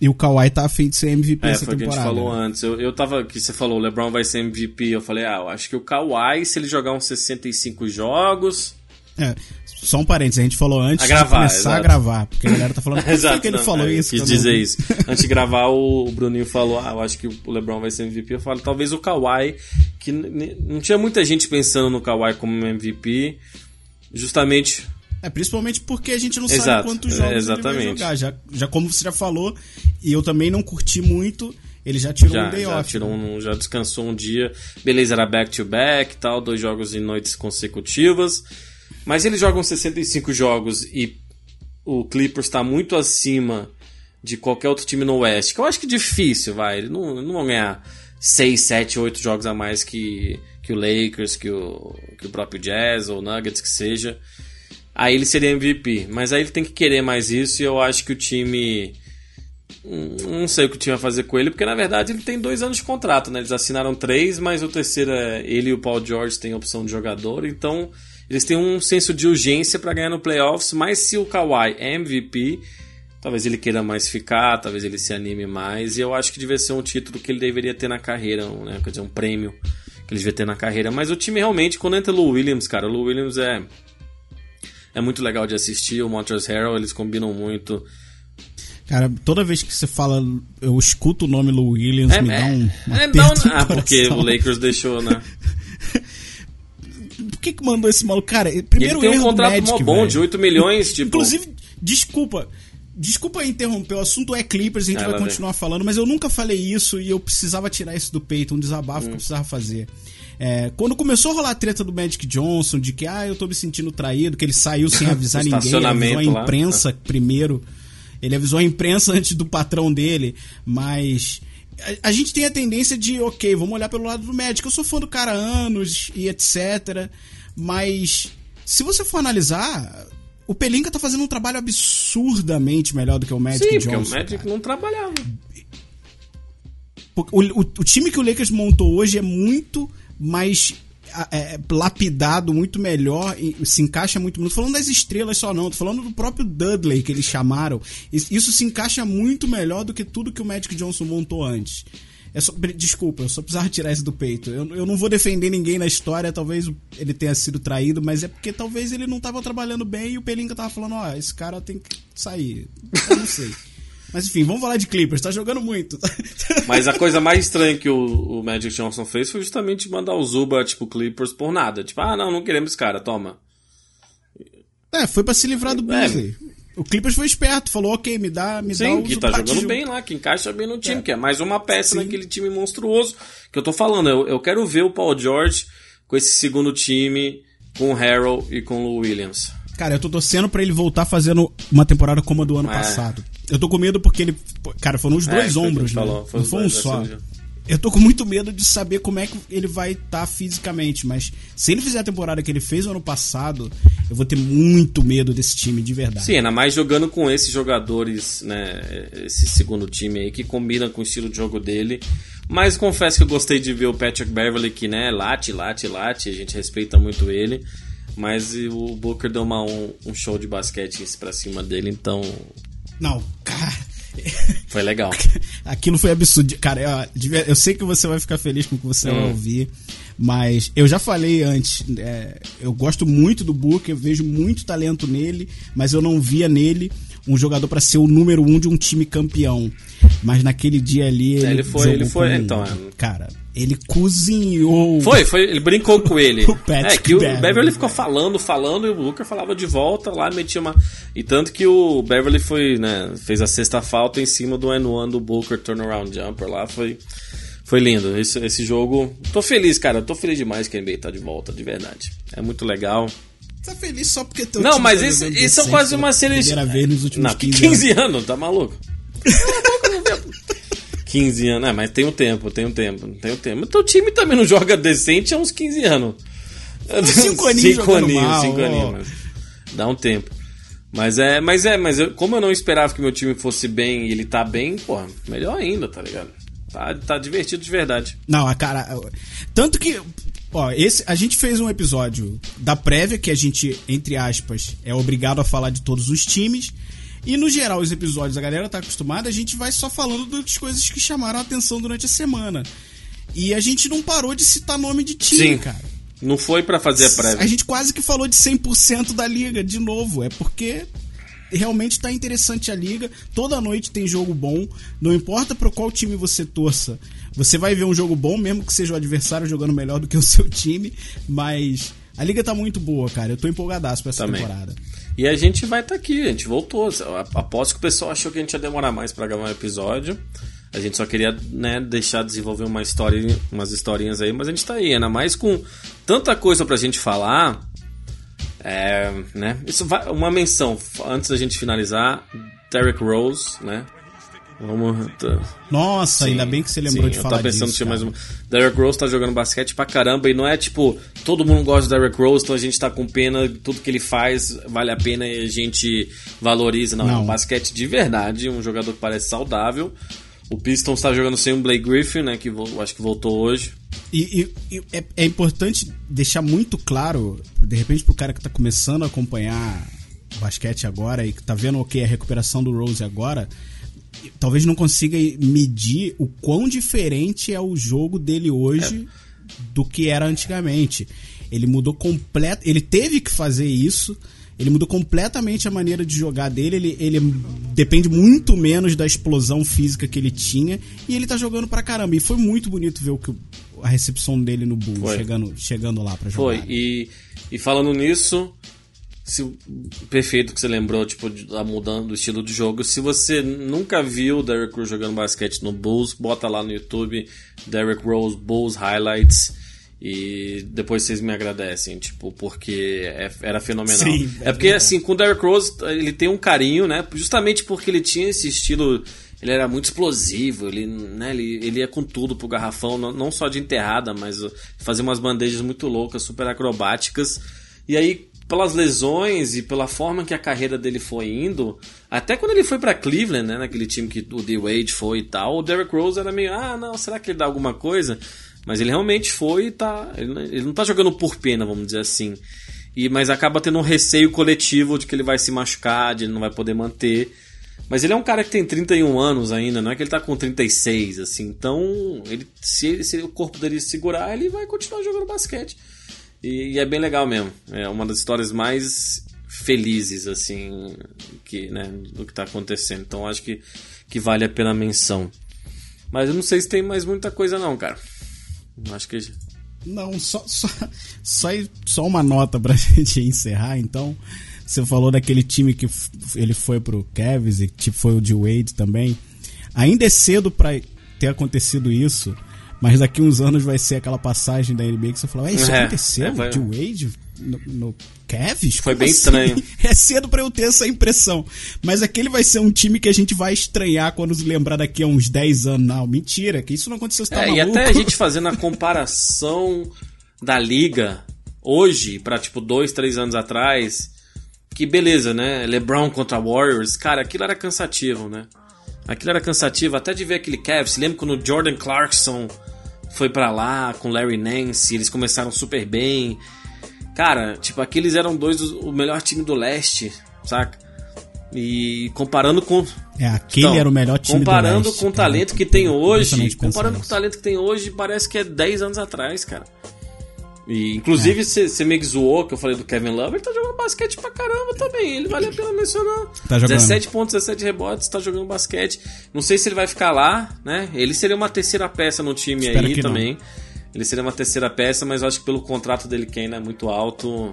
E o Kawhi tá afim de ser MVP é, essa foi o que a gente temporada. falou né? antes. Eu, eu tava que você falou, o LeBron vai ser MVP. Eu falei, ah, eu acho que o Kawhi, se ele jogar uns 65 jogos, É, Só um parênteses, a gente falou antes A gravar, de começar exato. a gravar, porque a galera tá falando, por que Exato, <laughs> que ele não, falou é, isso? Quis dizer vi?" isso. Antes de gravar, o o Bruninho falou: Ah, eu acho que o LeBron vai ser MVP. Eu falo, talvez o Kawhi, que não tinha muita gente pensando no Kawhi como MVP, justamente. É, principalmente porque a gente não Exato, sabe quantos jogos é, ele exatamente. vai jogar. Já, já como você já falou, e eu também não curti muito, ele já tirou Já, um day já, off. tirou um, já descansou um dia. Beleza, era back-to-back e tal, dois jogos em noites consecutivas. Mas eles jogam 65 jogos e o Clippers está muito acima de qualquer outro time no Oeste. Que eu acho que é difícil, vai. Eles não, não vão ganhar 6, 7, 8 jogos a mais que, que o Lakers, que o, que o próprio Jazz ou Nuggets, que seja. Aí ele seria MVP. Mas aí ele tem que querer mais isso e eu acho que o time. Hum, Não sei o que o time vai fazer com ele, porque na verdade ele tem dois anos de contrato, né? Eles assinaram três, mas o terceiro é ele e o Paul George têm opção de jogador, então eles têm um senso de urgência para ganhar no playoffs. Mas se o Kawhi é MVP, talvez ele queira mais ficar, talvez ele se anime mais, e eu acho que devia ser um título que ele deveria ter na carreira, um, né? Quer dizer, um prêmio que ele devia ter na carreira. Mas o time realmente, quando entra o Lou Williams, cara, o Lou Williams é. É muito legal de assistir, o Montrezl Harrell, eles combinam muito. Cara, toda vez que você fala, eu escuto o nome Lou Williams, me dá um, <laughs> um é, aperto não, ah, porque o Lakers deixou, né? <laughs> Que que mandou esse maluco? Cara, E ele primeiro tem um contrato Magic, mó bom velho. de 8 milhões, tipo. Inclusive, desculpa. Desculpa interromper, o assunto é Clippers, a gente vai lá vem. continuar falando, mas eu nunca falei isso e eu precisava tirar isso do peito, um desabafo Hum. que eu precisava fazer. É, quando começou a rolar a treta do Magic Johnson, de que ah, eu tô me sentindo traído, que ele saiu sem <laughs> avisar ninguém, ele avisou a Estacionamento lá. imprensa primeiro. Ele avisou a imprensa <laughs> antes do patrão dele, mas a, a gente tem a tendência de, ok, vamos olhar pelo lado do Magic. Eu sou fã do cara há anos e etc. Mas se você for analisar, o Pelinka tá fazendo um trabalho absurdamente melhor do que o Magic Sim, porque Johnson. o Magic cara. não trabalhava. Porque O, o- o time que o Lakers montou hoje é muito mais é, lapidado, muito melhor, se encaixa muito. Não tô falando das estrelas só, não. Tô falando do próprio Dudley que eles chamaram. Is- Isso se encaixa muito melhor do que tudo que o Magic Johnson montou antes. É só, desculpa, eu só precisava tirar isso do peito. Eu, eu não vou defender ninguém na história, talvez ele tenha sido traído, mas é porque talvez ele não tava trabalhando bem e o Pelinka tava falando, ó, esse cara tem que sair. Eu não sei. Mas enfim, vamos falar de Clippers, tá jogando muito. <laughs> Mas a coisa mais estranha que o, o Magic Johnson fez foi justamente mandar o Zuba, tipo, Clippers por nada. Tipo, ah, não, não queremos esse cara, toma. É, foi pra se livrar do É. Beasley. O Clippers foi esperto, falou, ok, me dá, me dá Sim, o que tá jogando junto. bem lá, que encaixa bem no time, que é mais uma peça Sim. naquele time monstruoso. Que eu tô falando, eu, eu quero ver o Paul George com esse segundo time, com o Harrell e com o Williams. Cara, eu tô torcendo pra ele voltar fazendo uma temporada como a do ano É. passado. Eu tô com medo porque ele. Cara, foram os É, dois que ombros, né? falou, Não foi um dois, só. Eu tô com muito medo de saber como é que ele vai estar fisicamente, mas se ele fizer a temporada que ele fez no ano passado, eu vou ter muito medo desse time, de verdade. Sim, ainda mais jogando com esses jogadores, né? Esse segundo time aí que combina com o estilo de jogo dele. Mas confesso que eu gostei de ver o Patrick Beverly que, né, late, late, late, a gente respeita muito ele. Mas o Booker deu uma, um, um show de basquete pra cima dele, então Não, cara. <laughs> foi legal. Aquilo foi absurdo. Cara, eu, eu sei que você vai ficar feliz com o que você vai Hum. ouvir, mas eu já falei antes, é, eu gosto muito do Booker, eu vejo muito talento nele, mas eu não via nele um jogador pra ser o número um de um time campeão. Mas naquele dia ali ele, ele foi- ele foi- como um- então, é. cara, ele cozinhou. Foi, foi, ele brincou com <laughs> ele. O Patrick é que o Beverly. Beverly ficou falando, falando, e o Booker falava de volta lá, metia uma. E tanto que o Beverly foi, né, fez a sexta falta em cima do N1 do Booker turnaround jumper lá, foi. Foi lindo. Esse, esse jogo. Tô feliz, cara. Tô feliz demais que a NBA tá de volta, de verdade. É muito legal. Tá feliz só porque teu Não, mas esse, jogando esse são quase uma seleção. Primeira vez nos últimos Não, 15, 15 anos. anos, tá maluco? Cala a boca, não vê. 15 anos, é, mas tem um tempo, tem um tempo, tem um tempo. Teu time também não joga decente há uns 15 anos. cinco aninhos cinco aninhos, mal, cinco aninhos. Dá um tempo. Mas é, mas é, mas eu- como eu não esperava que meu time fosse bem e ele tá bem, porra, melhor ainda, tá ligado? Tá, tá divertido de verdade. Não, a cara. Tanto que. Ó, esse, a gente fez um episódio da prévia que a gente, entre aspas, é obrigado a falar de todos os times. E no geral, os episódios, a galera tá acostumada, a gente vai só falando das coisas que chamaram a atenção durante a semana. E a gente não parou de citar nome de time, Sim. cara. Não foi pra fazer a prévia. A gente quase que falou de 100% da liga, de novo. É porque realmente tá interessante a liga. Toda noite tem jogo bom. Não importa pro qual time você torça. Você vai ver um jogo bom, mesmo que seja o adversário jogando melhor do que o <laughs> seu time. Mas a liga tá muito boa, cara. Eu tô empolgadaço pra essa Também. temporada. E a gente vai estar aqui, a gente voltou. Aposto que o pessoal achou que a gente ia demorar mais pra gravar um episódio. A gente só queria né, deixar desenvolver uma história, umas historinhas aí, mas a gente tá aí, ainda mais com tanta coisa pra gente falar. É, né? Isso vai, uma menção antes da gente finalizar, Derek Rose, né? Vamos. tá- Nossa, ainda bem que você lembrou sim, de eu falar tava pensando disso. que tinha mais uma. Derek Rose tá jogando basquete pra caramba e não é tipo, todo mundo gosta do Derek Rose, então a gente tá com pena, tudo que ele faz vale a pena e a gente valoriza. Não, é Não. um basquete de verdade, um jogador que parece saudável. O Pistons tá jogando sem o Blake Griffin, né? Que eu acho que voltou hoje. E, e- e é, é importante deixar muito claro, de repente, pro cara que tá começando a acompanhar basquete agora e que tá vendo o que é a recuperação do Rose agora, talvez não consiga medir o quão diferente é o jogo dele hoje do que era antigamente. Ele mudou completo, ele teve que fazer isso. Ele mudou completamente a maneira de jogar dele. Ele, ele depende muito menos da explosão física que ele tinha. E ele tá jogando pra caramba. E foi muito bonito ver o que, a recepção dele no Bulls, Foi. chegando, chegando lá pra jogar. Foi. E, e falando nisso, se, perfeito que você lembrou, tipo, da mudança do estilo de jogo. Se você nunca viu o Derrick Rose jogando basquete no Bulls, bota lá no YouTube Derrick Rose Bulls Highlights. E depois vocês me agradecem, tipo, porque é- era fenomenal. Sim, é porque, verdade. assim, com o Derrick Rose, ele tem um carinho, né? Justamente porque ele tinha esse estilo. Ele era muito explosivo, ele, né, ele, ele ia com tudo pro garrafão, não, não só de enterrada, mas fazia umas bandejas muito loucas, super acrobáticas. E aí, pelas lesões e pela forma que a carreira dele foi indo, até quando ele foi pra Cleveland, né, naquele time que o D. Wade foi e tal, o Derrick Rose era meio, ah, não, será que ele dá alguma coisa? Mas ele realmente foi e tá. Ele, ele não tá jogando por pena, vamos dizer assim. E, mas acaba tendo um receio coletivo de que ele vai se machucar, de ele não vai poder manter. Mas ele é um cara que tem 31 anos ainda, não é que ele tá com 36, assim. Então, ele, se, ele- se o corpo dele segurar, ele vai continuar jogando basquete. E, e é bem legal mesmo. É uma das histórias mais felizes, assim, que, né, do que tá acontecendo. Então, acho que, que vale a pena a menção. Mas eu não sei se tem mais muita coisa, não, cara. Acho que. Não, só, só, só, só uma nota pra <laughs> gente encerrar, então. Você falou daquele time que ele foi pro Cavs e tipo, foi o de Wade também. Ainda é cedo pra ter acontecido isso, mas daqui uns anos vai ser aquela passagem da NBA que você falou, "Ué, isso É, aconteceu é, de Wade no, no Cavs? Foi Como bem assim?" estranho. <laughs> É cedo pra eu ter essa impressão. Mas aquele vai ser um time que a gente vai estranhar quando se lembrar daqui a uns 10 anos. Não, mentira, que isso não aconteceu, você tá É, e maluco? até a gente <laughs> fazendo a comparação da liga hoje pra tipo dois, três anos atrás, que beleza, né? LeBron contra Warriors, cara, aquilo era cansativo, né? Aquilo era cansativo, até de ver aquele Cavs. Lembra quando o Jordan Clarkson foi pra lá com Larry Nance, eles começaram super bem. Cara, tipo, aqueles eram dois o melhor time do leste, saca? E comparando com É, aquele então, era o melhor time Comparando do leste, com o cara. talento que tem hoje, comparando com o talento que tem hoje, parece que é 10 anos atrás, cara. E, inclusive, você meio que zoou que eu falei do Kevin Love, ele tá jogando basquete pra caramba também. Ele vale a pena mencionar. Tá jogando. 17 pontos, 17 rebotes, tá jogando basquete. Não sei se ele vai ficar lá, né? Ele seria uma terceira peça no time Espero aí que não. também. Ele seria uma terceira peça, mas eu acho que pelo contrato dele que ainda é muito alto,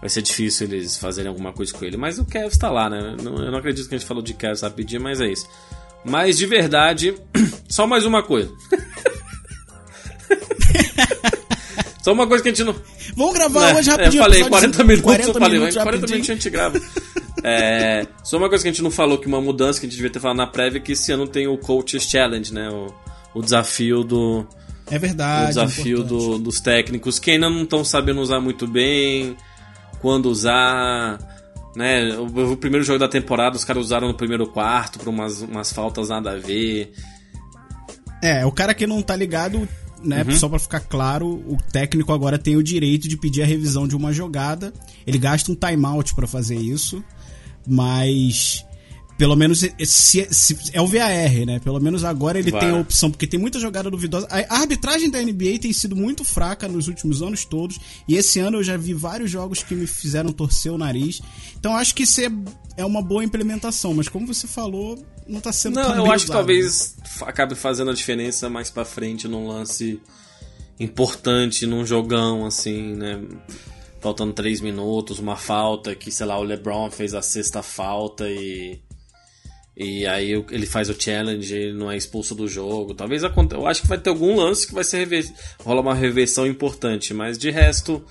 vai ser difícil eles fazerem alguma coisa com ele. Mas o Kevs tá lá, né? Eu não acredito que a gente falou de Kevs rapidinho, mas é isso. Mas de verdade, <clears throat> só mais uma coisa. <laughs> só uma coisa que a gente não. Vamos gravar É, hoje é, rapidinho. eu falei, episódio 40 minutos 40 eu falei, minutos 40 rapidinho. minutos a gente grava. É, só uma coisa que a gente não falou, que uma mudança que a gente devia ter falado na prévia, é que esse ano tem o Coaches Challenge, né? O, o desafio do, É verdade. o desafio importante. do- dos técnicos que ainda não estão sabendo usar muito bem, quando usar. Né? O, o primeiro jogo da temporada os caras usaram no primeiro quarto por umas, umas faltas nada a ver. É, o cara que não tá ligado, né? Uhum. Só pra ficar claro, o técnico agora tem o direito de pedir a revisão de uma jogada. Ele gasta um timeout pra fazer isso, mas pelo menos se, se, é o VAR, né? Pelo menos agora ele tem a opção, porque tem muita jogada duvidosa. A, arbitragem da NBA tem sido muito fraca nos últimos anos todos, e esse ano eu já vi vários jogos que me fizeram torcer o nariz. Então acho que isso é, é uma boa implementação, mas como você falou, não tá sendo Não, eu acho que talvez acabe fazendo a diferença mais pra frente num lance importante, num jogão, assim, né? Faltando três minutos, uma falta que, sei lá, o LeBron fez a sexta falta e. E aí ele faz o challenge, ele não é expulso do jogo. Talvez aconte... Eu acho que vai ter algum lance que vai ser rever... rola uma reversão importante, mas de resto.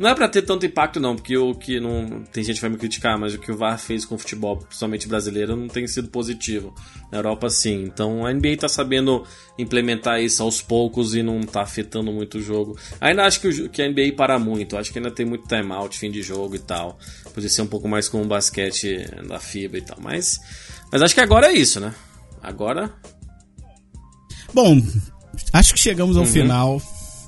Não é pra ter tanto impacto, não, porque o que não. Tem gente que vai me criticar, mas o que o VAR fez com o futebol, principalmente brasileiro, não tem sido positivo. Na Europa, sim. Então a NBA tá sabendo implementar isso aos poucos e não tá afetando muito o jogo. Ainda acho que, o, que a NBA para muito. Acho que ainda tem muito timeout, fim de jogo e tal. Podia ser um pouco mais como o basquete da FIBA e tal. Mas. Mas acho que agora é isso, né? Agora. Bom, acho que chegamos ao final.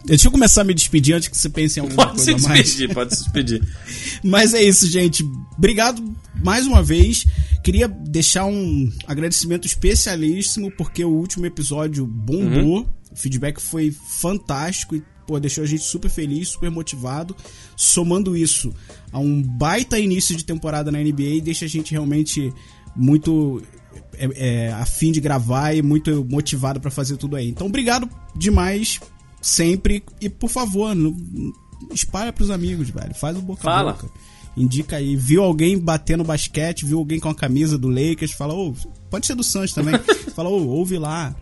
Deixa eu começar a me despedir antes que você pense em alguma Pode se coisa mais. despedir, pode se despedir. <laughs> Mas é isso, gente. Obrigado mais uma vez. Queria deixar um agradecimento especialíssimo porque o último episódio bombou. O feedback foi fantástico e pô, deixou a gente super feliz, super motivado. Somando isso a um baita início de temporada na NBA, deixa a gente realmente muito é, é, a fim de gravar e muito motivado pra fazer tudo aí. Então, obrigado demais sempre e por favor, não, espalha pros amigos, velho. Faz o boca a Fala. boca. Indica aí. Viu alguém batendo basquete, viu alguém com a camisa do Lakers, fala, ô, pode ser do Santos também. <laughs> fala, ô, ouve lá.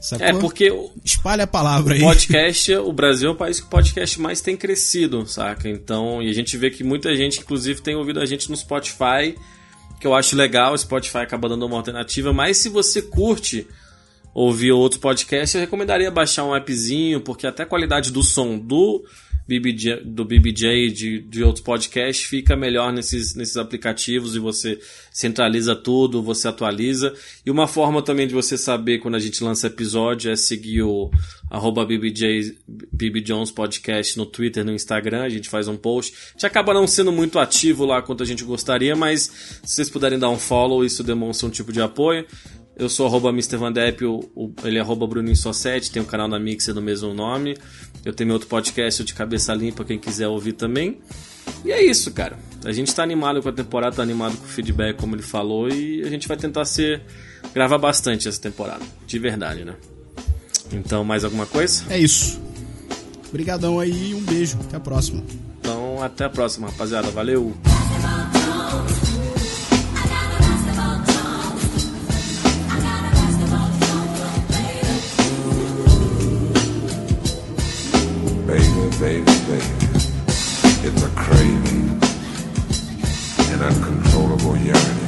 Sacou? É, porque Espalha a palavra aí. podcast, o Brasil é o país que o podcast mais tem crescido, saca? Então, e a gente vê que muita gente, inclusive, tem ouvido a gente no Spotify, que eu acho legal, o Spotify acaba dando uma alternativa, mas se você curte ouvir outros podcasts, eu recomendaria baixar um appzinho, porque até a qualidade do som do BBJ, do BBJ de, de outros podcasts fica melhor nesses, nesses aplicativos e você centraliza tudo, você atualiza. E uma forma também de você saber quando a gente lança episódio é seguir o arroba BBJ, Podcast no Twitter, no Instagram, a gente faz um post. A gente acaba não sendo muito ativo lá quanto a gente gostaria, mas se vocês puderem dar um follow, isso demonstra um tipo de apoio. Eu sou arroba Mr. Van Depp, o, o- ele é arroba Bruninho Só7, tem um canal na Mixer do mesmo nome. Eu tenho meu outro podcast o de Cabeça Limpa, quem quiser ouvir também. E é isso, cara. A gente tá animado com a temporada, tá animado com o feedback, como ele falou, e a gente vai tentar ser. gravar bastante essa temporada. De verdade, né? Então, mais alguma coisa? É isso. Obrigadão aí e um beijo. Até a próxima. Então, até a próxima, rapaziada. Valeu! Baby, baby. It's a craving, an uncontrollable yearning.